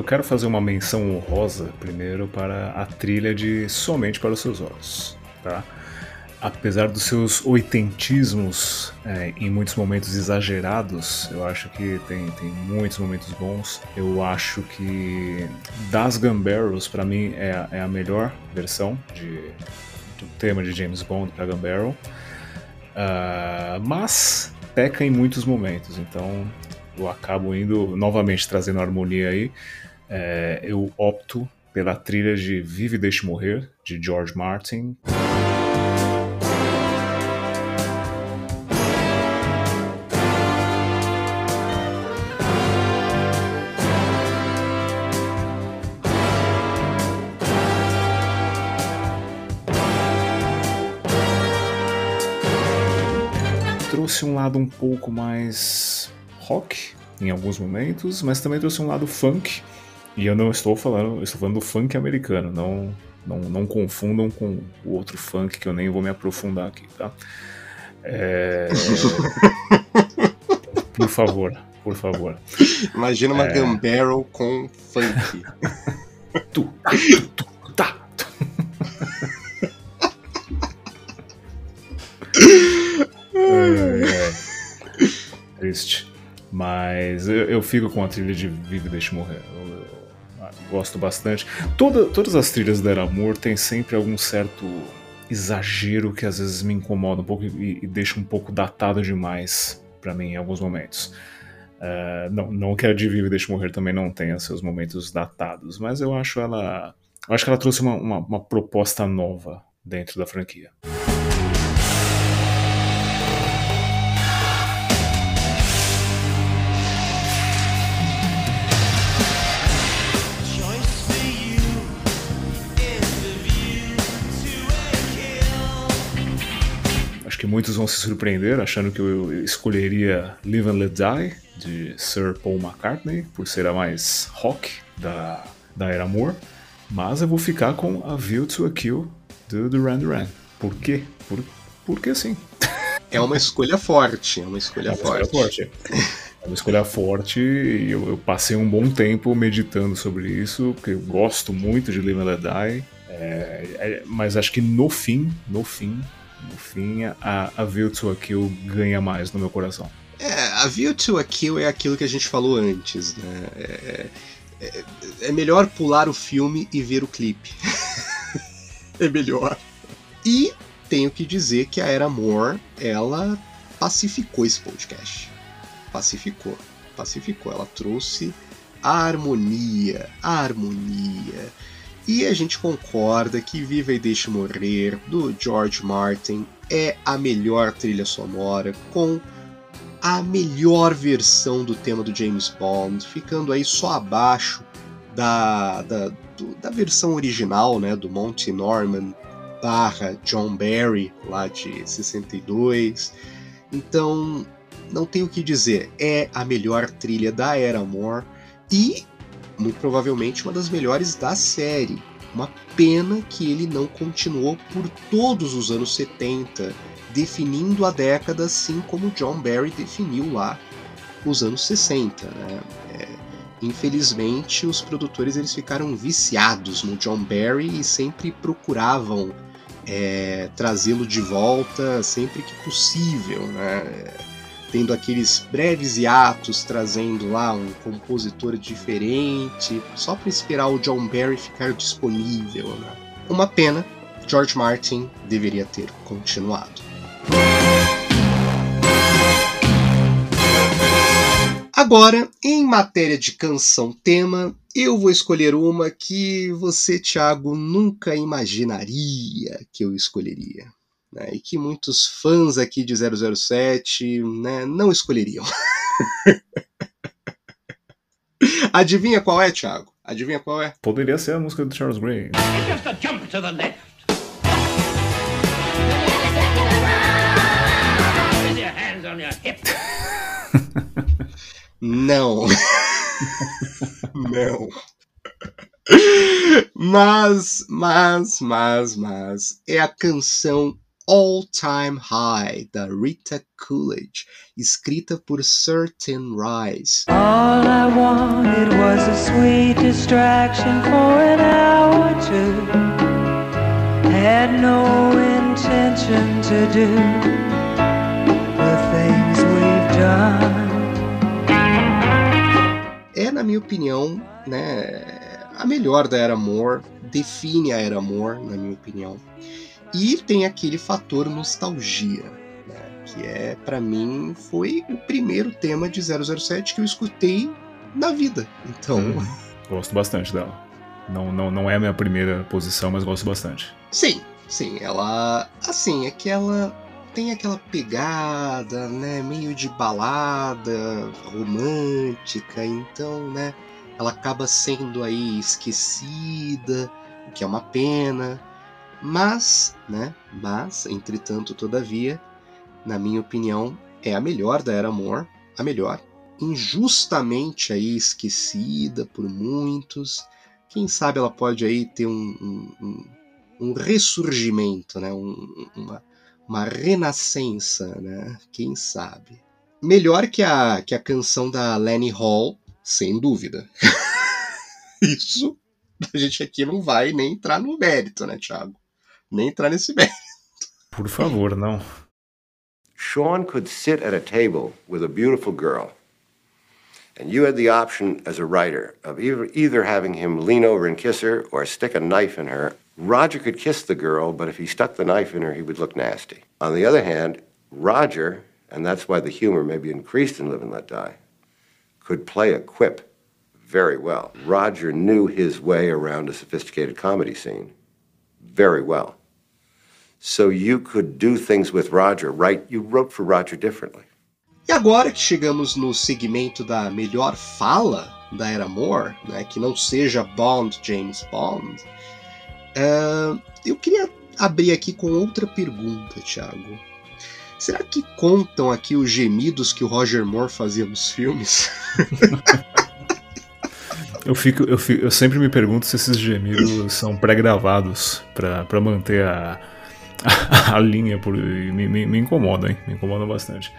Eu quero fazer uma menção honrosa primeiro para a trilha de Somente para os Seus Olhos. Tá? apesar dos seus oitentismos é, em muitos momentos exagerados, eu acho que tem, tem muitos momentos bons. Eu acho que das Gun Barrels, para mim, é, é, a melhor versão de, do tema de James Bond para Gun Barrel. Uh, mas peca em muitos momentos, então eu acabo indo novamente trazendo harmonia aí. É, eu opto pela trilha de Vive e Deixe Morrer, de George Martin. trouxe um lado um pouco mais rock em alguns momentos, mas também trouxe um lado funk. E eu não estou falando, eu estou falando do funk americano, não, não, não confundam com o outro funk que eu nem vou me aprofundar aqui, tá? É... por favor, por favor. Imagina uma é... gun barrel com funk. tu, tu, tu, tá. é, é. Triste. Mas eu, eu, fico com a trilha de Vive Deixe Morrer. Eu gosto bastante. Toda, todas as trilhas da Era Amor tem sempre algum certo exagero que às vezes me incomoda um pouco e, e deixa um pouco datado demais para mim em alguns momentos. Uh, não, não que a de Vive Deixe Morrer também não tenha seus momentos datados, mas eu acho ela. Eu acho que ela trouxe uma, uma, uma proposta nova dentro da franquia. Que muitos vão se surpreender achando que eu escolheria Live and Let Die, de Sir Paul McCartney, por ser a mais rock da, da era Moore. Mas eu vou ficar com A View to a Kill, do Duran Duran. Por quê? Por, porque sim. É uma escolha forte, é uma escolha é uma forte. Escolha forte. É uma escolha forte e eu, eu, passei um bom tempo meditando sobre isso, porque eu gosto muito de Live and Let Die. É, é, mas acho que no fim, no fim, no fim, a, a View to a Kill ganha mais no meu coração. É, a View to a Kill é aquilo que a gente falou antes, né? É, é, é melhor pular o filme e ver o clipe. é melhor. E tenho que dizer que a Era Moore, ela pacificou esse podcast. Pacificou. Pacificou. Ela trouxe a harmonia, a harmonia. E a gente concorda que Viva e Deixe Morrer, do George Martin, é a melhor trilha sonora, com a melhor versão do tema do James Bond, ficando aí só abaixo da, da, do, da versão original, né, do Monty Norman barra John Barry, lá de 62. Então, não tenho o que dizer, é a melhor trilha da Era Moore e muito provavelmente uma das melhores da série. Uma pena que ele não continuou por todos os anos 70, definindo a década assim como John Barry definiu lá os anos 60. Né? É, infelizmente, os produtores eles ficaram viciados no John Barry e sempre procuravam é, trazê-lo de volta sempre que possível. Né? Tendo aqueles breves hiatos, trazendo lá um compositor diferente, só para esperar o John Barry ficar disponível. Né? Uma pena George Martin deveria ter continuado. Agora, em matéria de canção-tema, eu vou escolher uma que você, Thiago, nunca imaginaria que eu escolheria. Né? E que muitos fãs aqui de 007 né, não escolheriam. Adivinha qual é, Thiago? Adivinha qual é? Poderia ser a música do Charles Gray. Não. Não. Mas, mas, mas, mas, é a canção All Time High, da Rita Coolidge, escrita por Tim Rice. All I wanted was a sweet distraction for an hour or two. Had no intention to do the things we've done. É, na minha opinião, né, a melhor da Era Moore, define a Era Moore, na minha opinião. E tem aquele fator nostalgia, né, que é, para mim, foi o primeiro tema de 007 que eu escutei na vida. Então, Hum, gosto bastante dela. Não, não, não é a minha primeira posição, mas gosto bastante. Sim, sim, ela. Assim, é que ela tem aquela pegada, né? Meio de balada romântica, então, né? Ela acaba sendo aí esquecida, o que é uma pena. Mas, né? Mas, entretanto, todavia, na minha opinião, é a melhor da Era Moore, a melhor. Injustamente aí esquecida por muitos. Quem sabe ela pode aí ter um, um, um, ressurgimento, né? Um, uma, uma renascença, né? Quem sabe? Melhor que a, que a canção da Lenny Hall, sem dúvida. Isso a gente aqui não vai nem entrar no mérito, né, Thiago? Nem entrar nesse mérito. Por favor, não. Sean could sit at a table with a beautiful girl, and you had the option as a writer of either, either having him lean over and kiss her or stick a knife in her. Roger could kiss the girl, but if he stuck the knife in her, he would look nasty. On the other hand, Roger, and that's why the humor may be increased in Live and Let Die, could play a quip very well. Roger knew his way around a sophisticated comedy scene very well. So you could do things with Roger, right? You wrote for Roger differently. E agora que chegamos no segmento da melhor fala da Era Moore, né, que não seja Bond, James Bond, é, eu queria abrir aqui com outra pergunta, Thiago. Será que contam aqui os gemidos que o Roger Moore fazia nos filmes? Eu, fico, eu, fico, eu sempre me pergunto se esses gemidos são pré-gravados pra manter a, a, linha. Por, me, me, me incomodam, hein? Me incomodam bastante.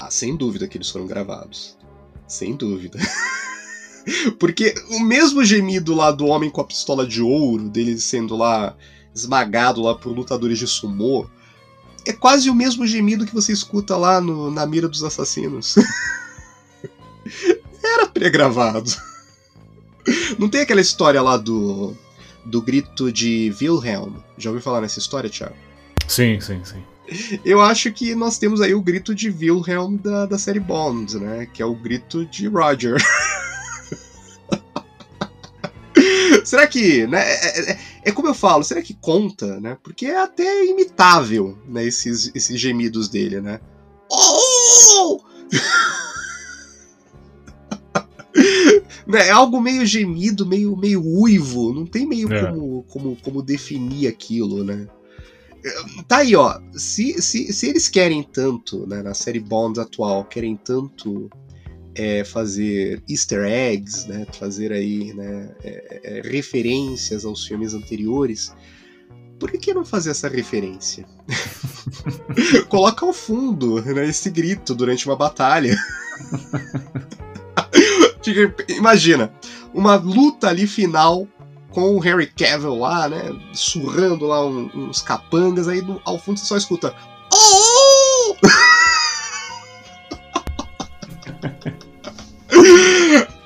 Ah, sem dúvida que eles foram gravados. Sem dúvida. Porque o mesmo gemido lá do homem com a pistola de ouro, dele sendo lá esmagado lá por lutadores de sumô, é quase o mesmo gemido que você escuta lá no, na mira dos assassinos. Era pré-gravado. Não tem aquela história lá do, do grito de Wilhelm? Já ouviu falar nessa história, Thiago? Sim, sim, sim. Eu acho que nós temos aí o grito de Wilhelm da, da série Bond, né? Que é o grito de Roger. será que, né? É, é, é, como eu falo, será que conta, né? Porque é até imitável, né? Esses, esses gemidos dele, né? Oh! né, é algo meio gemido, meio, meio uivo. Não tem meio É. como, como, como definir aquilo, né? Tá aí, ó. Se, se, se eles querem tanto, né, na série Bond atual, querem tanto é, fazer easter eggs, né, fazer aí né, é, é, referências aos filmes anteriores, por que, que não fazer essa referência? Coloca ao fundo né, esse grito durante uma batalha. Imagina, uma luta ali final com o Harry Cavill lá, né? Surrando lá um- uns capangas, aí do- ao fundo você só escuta. "Oh!"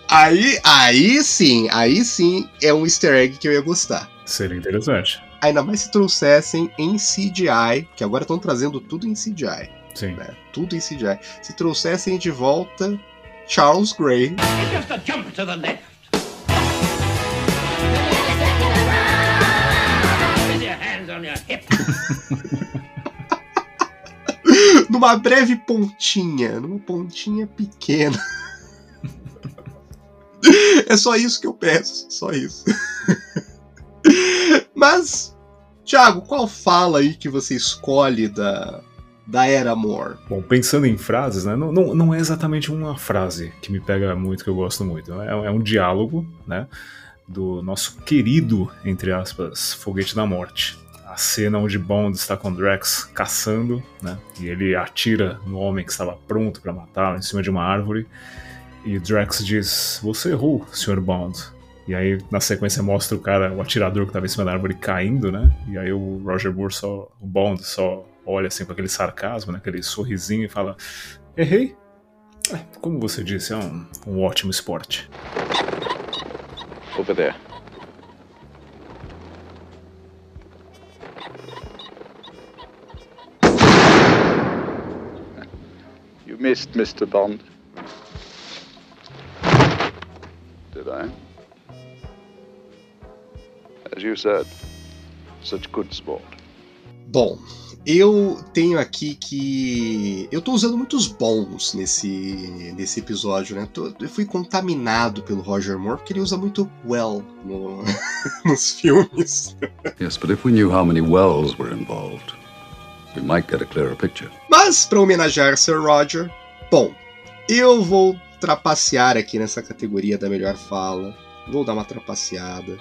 aí, aí sim, aí sim é um easter egg que eu ia gostar. Seria interessante. Ainda mais se trouxessem em CGI, que agora estão trazendo tudo em CGI. Sim. Né? Tudo em CGI. Se trouxessem de volta Charles Gray. Numa breve pontinha, numa pontinha pequena. é só isso que eu peço, só isso. Mas, Thiago, qual fala aí que você escolhe da, da Era Moore? Bom, pensando em frases, né? Não, não, não é exatamente uma frase que me pega muito, que eu gosto muito. É, é um diálogo, né? Do nosso querido, entre aspas, Foguete da Morte. A cena onde Bond está com Drax caçando, né? E ele atira no homem que estava pronto para matá-lo em cima de uma árvore. E Drax diz: Você errou, Sr. Bond. E aí, na sequência, mostra o cara, o atirador que estava em cima da árvore caindo, né? E aí o Roger Moore só. O Bond só olha assim com aquele sarcasmo, né? aquele sorrisinho e fala: Errei? É, como você disse, é um, um ótimo esporte. Over there. You missed, Mr. Bond. Did I? As you said, such good sport. Bom, eu tenho aqui que. Eu tô usando muitos bons nesse, nesse episódio, né? Eu fui contaminado pelo Roger Moore porque ele usa muito well no- nos filmes. Yes, but if we knew how many wells were involved, we might get a clearer picture. Mas, para homenagear Sir Roger, bom, eu vou trapacear aqui nessa categoria da melhor fala. Vou dar uma trapaceada.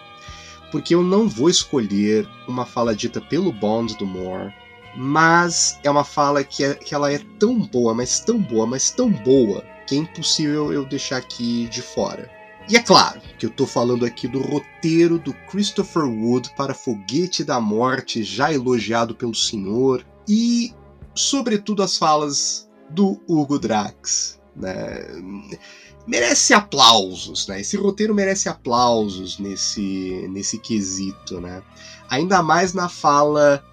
Porque eu não vou escolher uma fala dita pelo Bond do Moore, mas é uma fala que, é, que ela é tão boa, mas tão boa, mas tão boa, que é impossível eu deixar aqui de fora. E é claro que eu tô falando aqui do roteiro do Christopher Wood para Foguete da Morte, já elogiado pelo senhor, e sobretudo as falas do Hugo Drax. Né? Merece aplausos, né? Esse roteiro merece aplausos nesse, nesse quesito, né? Ainda mais na fala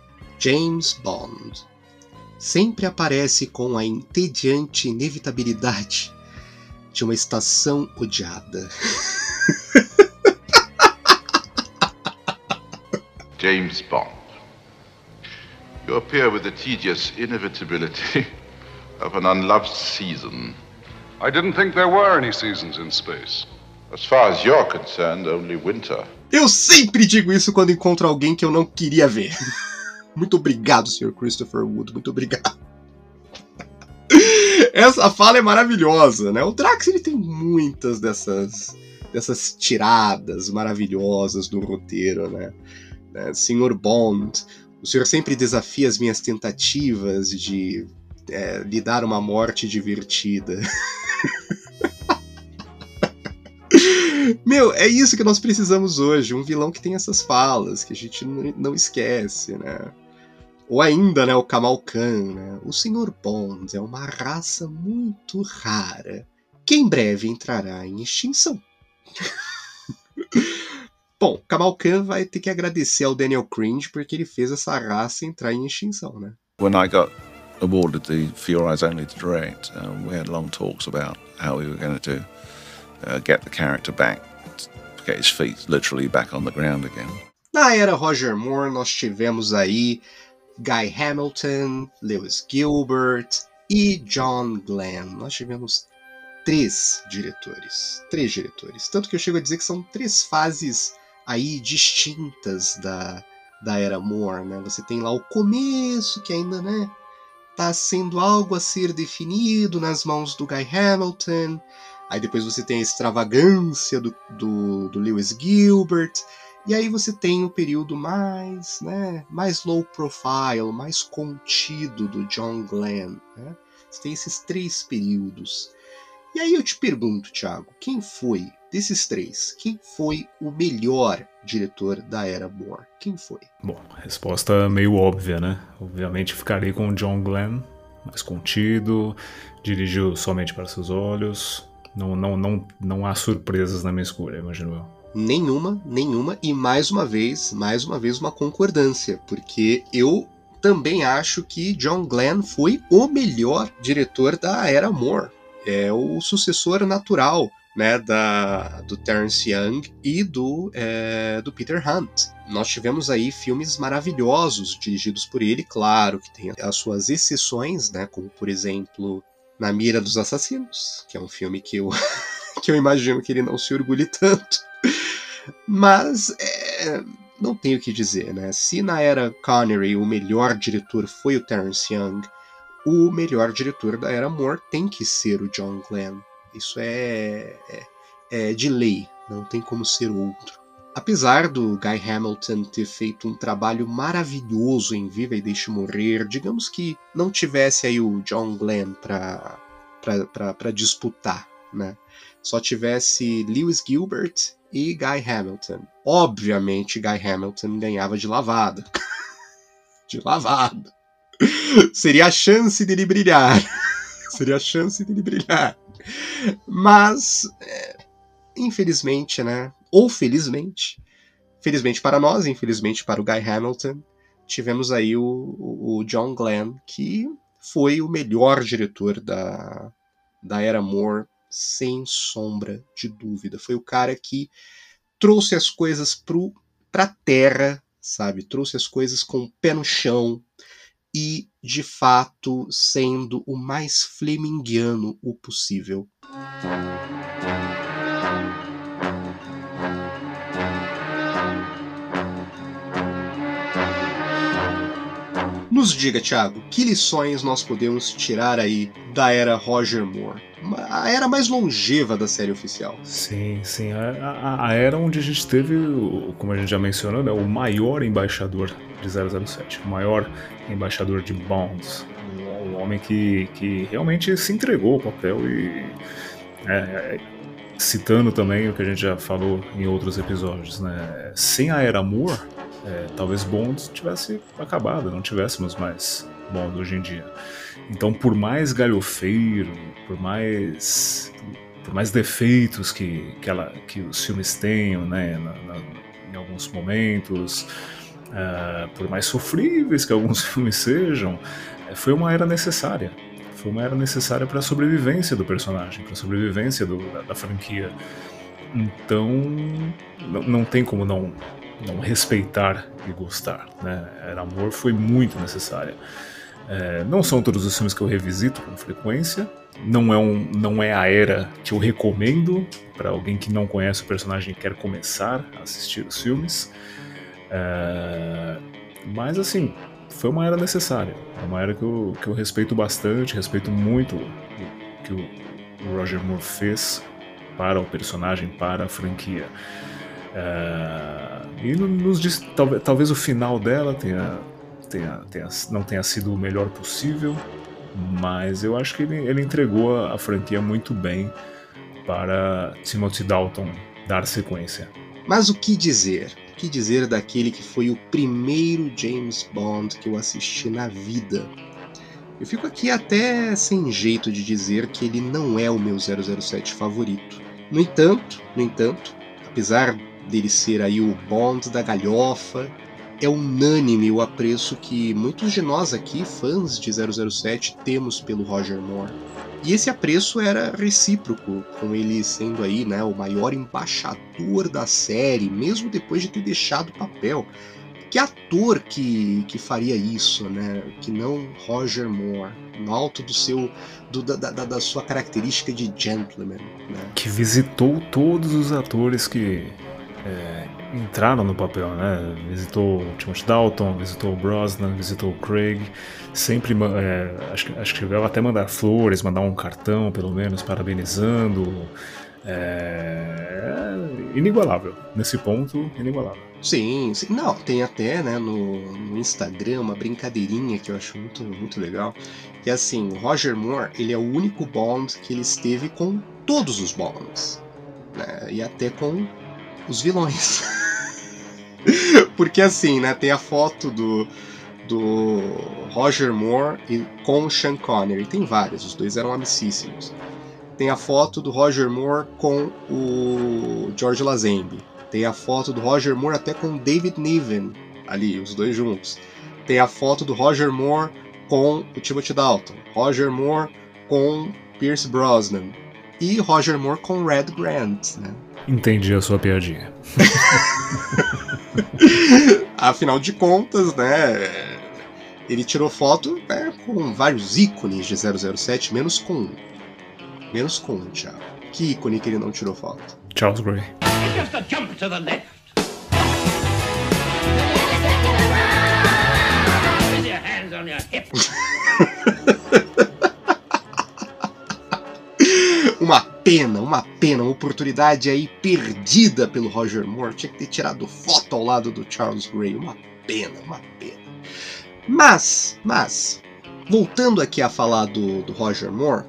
James Bond. Sempre aparece com a entediante inevitabilidade de uma estação odiada. James Bond. You appear with the tedious inevitability of an unloved season. I didn't think there were any seasons in space. As far as you're concerned, only winter. Eu sempre digo isso quando encontro alguém que eu não queria ver. Muito obrigado, Sr. Christopher Wood. Muito obrigado. Essa fala é maravilhosa, né? O Drax ele tem muitas dessas dessas tiradas maravilhosas do roteiro, né? né? Sr. Bond, o senhor sempre desafia as minhas tentativas de é, lhe dar uma morte divertida. Meu, é isso que nós precisamos hoje. Um vilão que tem essas falas, que a gente não esquece, né? Ou ainda, né, o Kamal Khan, né? O Sr. Bond é uma raça muito rara, que em breve entrará em extinção. Bom, Kamal Khan vai ter que agradecer ao Daniel Cringe porque ele fez essa raça entrar em extinção, né? When I got awarded the For Your Eyes Only to direct, um, we had long talks about how we were going to uh, get the character back, get his feet literally back on the ground again. Na era Roger Moore, nós tivemos aí Guy Hamilton, Lewis Gilbert e John Glenn. Nós tivemos três diretores. Três diretores. Tanto que eu chego a dizer que são três fases aí distintas da, da era Moore, né? Você tem lá o começo, que ainda, né? Tá sendo algo a ser definido nas mãos do Guy Hamilton. Aí depois você tem a extravagância do, do, do Lewis Gilbert. E aí você tem o período mais, né, mais low profile, mais contido do John Glenn. Né? Você tem esses três períodos. E aí eu te pergunto, Thiago, quem foi desses três? Quem foi o melhor diretor da era Moore? Quem foi? Bom, resposta meio óbvia, né? Obviamente ficarei com o John Glenn, mais contido, dirigiu somente para seus olhos. Não, não, não, não há surpresas na minha escolha, imagino eu. Nenhuma, nenhuma. E mais uma vez, mais uma vez, uma concordância, porque eu também acho que John Glenn foi o melhor diretor da era Moore. É o sucessor natural né, da, do Terence Young e do, é, do Peter Hunt. Nós tivemos aí filmes maravilhosos dirigidos por ele, claro que tem as suas exceções, né, como por exemplo Na Mira dos Assassinos, que é um filme que eu, que eu imagino que ele não se orgulhe tanto. Mas é, não tenho o que dizer, né? Se na era Connery o melhor diretor foi o Terence Young, o melhor diretor da era Moore tem que ser o John Glenn. Isso é, é, é de lei, não tem como ser outro. Apesar do Guy Hamilton ter feito um trabalho maravilhoso em Viva e Deixe Morrer, digamos que não tivesse aí o John Glenn para disputar, né? Só tivesse Lewis Gilbert e Guy Hamilton. Obviamente, Guy Hamilton ganhava de lavada. de lavada. Seria a chance dele brilhar. Seria a chance dele brilhar. Mas, é, infelizmente, né? Ou felizmente, felizmente para nós, infelizmente para o Guy Hamilton, tivemos aí o, o John Glenn, que foi o melhor diretor da, da era Moore, sem sombra de dúvida. Foi o cara que trouxe as coisas para a terra, sabe? Trouxe as coisas com o pé no chão, e, de fato, sendo o mais fleminguiano o possível. Nos diga, Thiago, que lições nós podemos tirar aí da era Roger Moore? A era mais longeva da série oficial. Sim, sim. A, a, a era onde a gente teve, como a gente já mencionou, né, o maior embaixador de 007, o maior embaixador de Bonds. Um homem que, que realmente se entregou ao papel e. É, é, citando também o que a gente já falou em outros episódios, né? Sem a era Moore, é, talvez Bond tivesse acabado, não tivéssemos mais Bond hoje em dia. Então, por mais galhofeiro, por mais por mais defeitos que, que, ela, que os filmes tenham, né, na, na, em alguns momentos, uh, por mais sofríveis que alguns filmes sejam, é, foi uma era necessária. Foi uma era necessária para a sobrevivência do personagem, para a sobrevivência do, da, da, franquia. Então, não, não tem como não, não respeitar e gostar. Né? Era Amor foi muito necessária. É, não são todos os filmes que eu revisito com frequência. Não é, um, não é a era que eu recomendo para alguém que não conhece o personagem e quer começar a assistir os filmes. É, mas assim, foi uma era necessária. É uma era que eu, que eu respeito bastante, respeito muito o que o Roger Moore fez para o personagem, para a franquia. É, e nos diz, talvez, talvez o final dela tenha, tenha, tenha, não tenha sido o melhor possível, mas eu acho que ele, ele entregou a, franquia muito bem para Timothy Dalton dar sequência. Mas o que dizer? O que dizer daquele que foi o primeiro James Bond que eu assisti na vida? Eu fico aqui até sem jeito de dizer que ele não é o meu 007 favorito. No entanto, no entanto, apesar dele ser aí o Bond da galhofa, é unânime o apreço que muitos de nós aqui, fãs de 007, temos pelo Roger Moore. E esse apreço era recíproco, com ele sendo aí, né, o maior embaixador da série, mesmo depois de ter deixado o papel. Que ator que, que faria isso, né? Que não Roger Moore, no alto do seu do, da, da, da sua característica de gentleman, né? Que visitou todos os atores que é, entraram no papel, né? Visitou Timothy Dalton, visitou Brosnan, visitou Craig, sempre é, acho, acho que chegava até mandar flores, mandar um cartão pelo menos parabenizando. É inigualável nesse ponto, inigualável. Sim, sim, não, tem até né, no, no, Instagram uma brincadeirinha que eu acho muito, muito legal. Que é assim, o Roger Moore ele é o único Bond que ele esteve com todos os Bonds. Né, e até com os vilões. Porque assim, né, tem a foto do, do Roger Moore e, com o Sean Connery. Tem várias, os dois eram amicíssimos. Tem a foto do Roger Moore com o George Lazenby. Tem a foto do Roger Moore até com David Niven ali, os dois juntos. Tem a foto do Roger Moore com o Timothy Dalton. Roger Moore com Pierce Brosnan. E Roger Moore com Red Grant, né? Entendi a sua piadinha. Afinal de contas, né? Ele tirou foto né, com vários ícones de 007, menos com um. Menos com um, Thiago. Que ícone que ele não tirou foto? Charles Gray. Just a jump to the left. With your hands on your hips. Pena, uma pena, uma oportunidade aí perdida pelo Roger Moore. Tinha que ter tirado foto ao lado do Charles Gray. Uma pena, uma pena. Mas, mas, voltando aqui a falar do, do Roger Moore,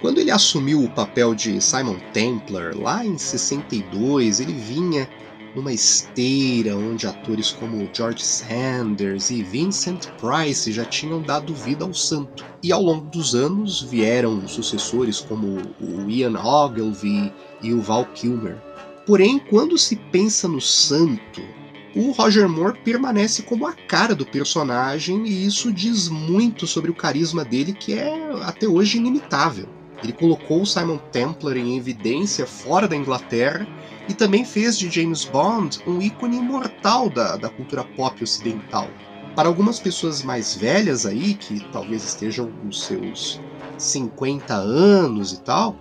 quando ele assumiu o papel de Simon Templar lá em 62, ele vinha numa esteira onde atores como George Sanders e Vincent Price já tinham dado vida ao santo. E ao longo dos anos vieram sucessores como o Ian Ogilvy e o Val Kilmer. Porém, quando se pensa no santo, o Roger Moore permanece como a cara do personagem e isso diz muito sobre o carisma dele que é até hoje inimitável. Ele colocou o Simon Templar em evidência fora da Inglaterra e também fez de James Bond um ícone imortal da, da cultura pop ocidental. Para algumas pessoas mais velhas aí, que talvez estejam nos seus 50 anos e tal,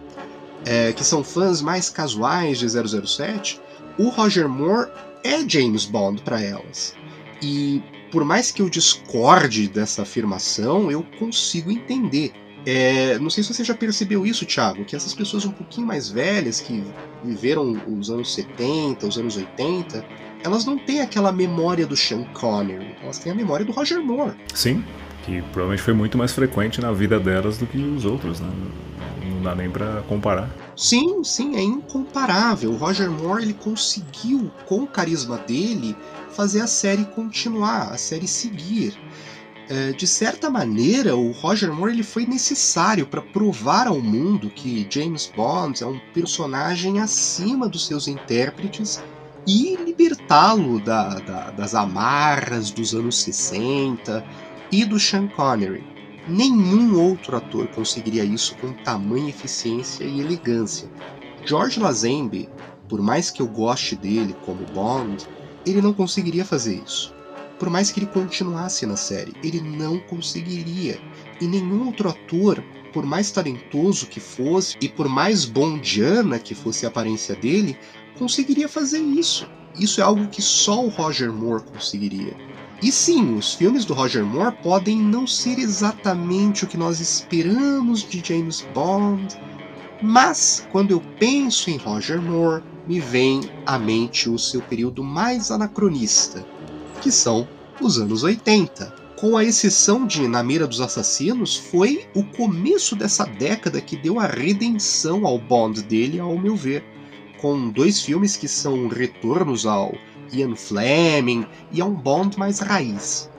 é, que são fãs mais casuais de 007, o Roger Moore é James Bond para elas. E por mais que eu discorde dessa afirmação, eu consigo entender. É, não sei se você já percebeu isso, Thiago, que essas pessoas um pouquinho mais velhas, que viveram os anos 70, os anos 80, elas não têm aquela memória do Sean Connery, elas têm a memória do Roger Moore. Sim, que provavelmente foi muito mais frequente na vida delas do que os outros, né? Não dá nem pra comparar. Sim, sim, é incomparável. O Roger Moore ele conseguiu, com o carisma dele, fazer a série continuar, a série seguir. É, de certa maneira, o Roger Moore ele foi necessário para provar ao mundo que James Bond é um personagem acima dos seus intérpretes e libertá-lo da, da, das amarras dos anos 60 e do Sean Connery. Nenhum outro ator conseguiria isso com tamanha eficiência e elegância. George Lazenby, por mais que eu goste dele como Bond, ele não conseguiria fazer isso. Por mais que ele continuasse na série, ele não conseguiria. E nenhum outro ator, por mais talentoso que fosse e por mais bondiana que fosse a aparência dele, conseguiria fazer isso. Isso é algo que só o Roger Moore conseguiria. E sim, os filmes do Roger Moore podem não ser exatamente o que nós esperamos de James Bond, mas quando eu penso em Roger Moore, me vem à mente o seu período mais anacronista, que são os anos 80. Com a exceção de Na Mira dos Assassinos, foi o começo dessa década que deu a redenção ao Bond dele, ao meu ver, com dois filmes que são retornos ao Ian Fleming e a um Bond mais raiz.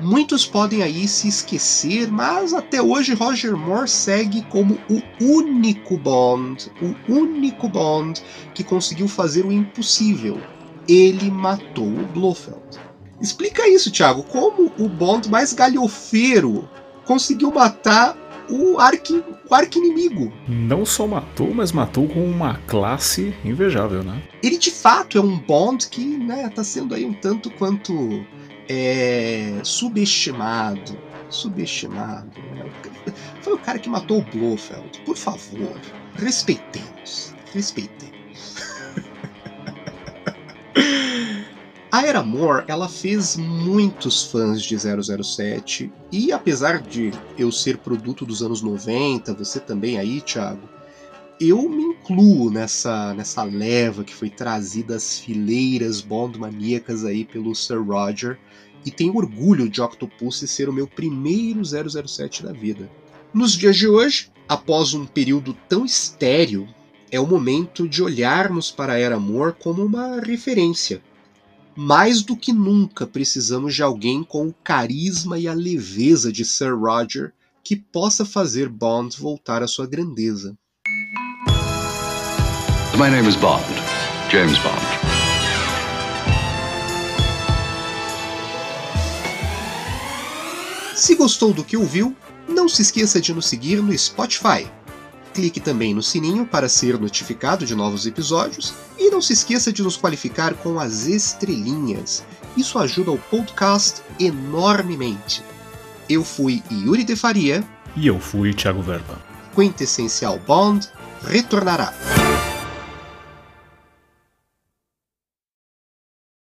Muitos podem aí se esquecer, mas até hoje Roger Moore segue como o único Bond, o único Bond que conseguiu fazer o impossível. Ele matou o Blofeld. Explica isso, Thiago. Como o Bond mais galhofeiro conseguiu matar o arqui, o arqui-inimigo? Não só matou, mas matou com uma classe invejável, né? Ele de fato é um Bond que né, tá sendo aí um tanto quanto é, subestimado. Subestimado. Né? Foi o cara que matou o Blofeld. Por favor, respeitemos. Respeitemos. A Era Moore, ela fez muitos fãs de 007 e apesar de eu ser produto dos anos 90, você também aí, Thiago, eu me incluo nessa, nessa leva que foi trazida às fileiras Bond maníacas aí pelo Sir Roger e tenho orgulho de Octopus ser o meu primeiro 007 da vida. Nos dias de hoje, após um período tão estéril, é o momento de olharmos para a Era Moore como uma referência mais do que nunca precisamos de alguém com o carisma e a leveza de Sir Roger que possa fazer Bond voltar à sua grandeza. My name is Bond, James Bond. Se gostou do que ouviu, não se esqueça de nos seguir no Spotify Clique também no sininho para ser notificado de novos episódios e não se esqueça de nos qualificar com as estrelinhas. Isso ajuda o podcast enormemente. Eu fui Yuri de Faria. E eu fui Thiago Verba. Quintessencial Bond retornará.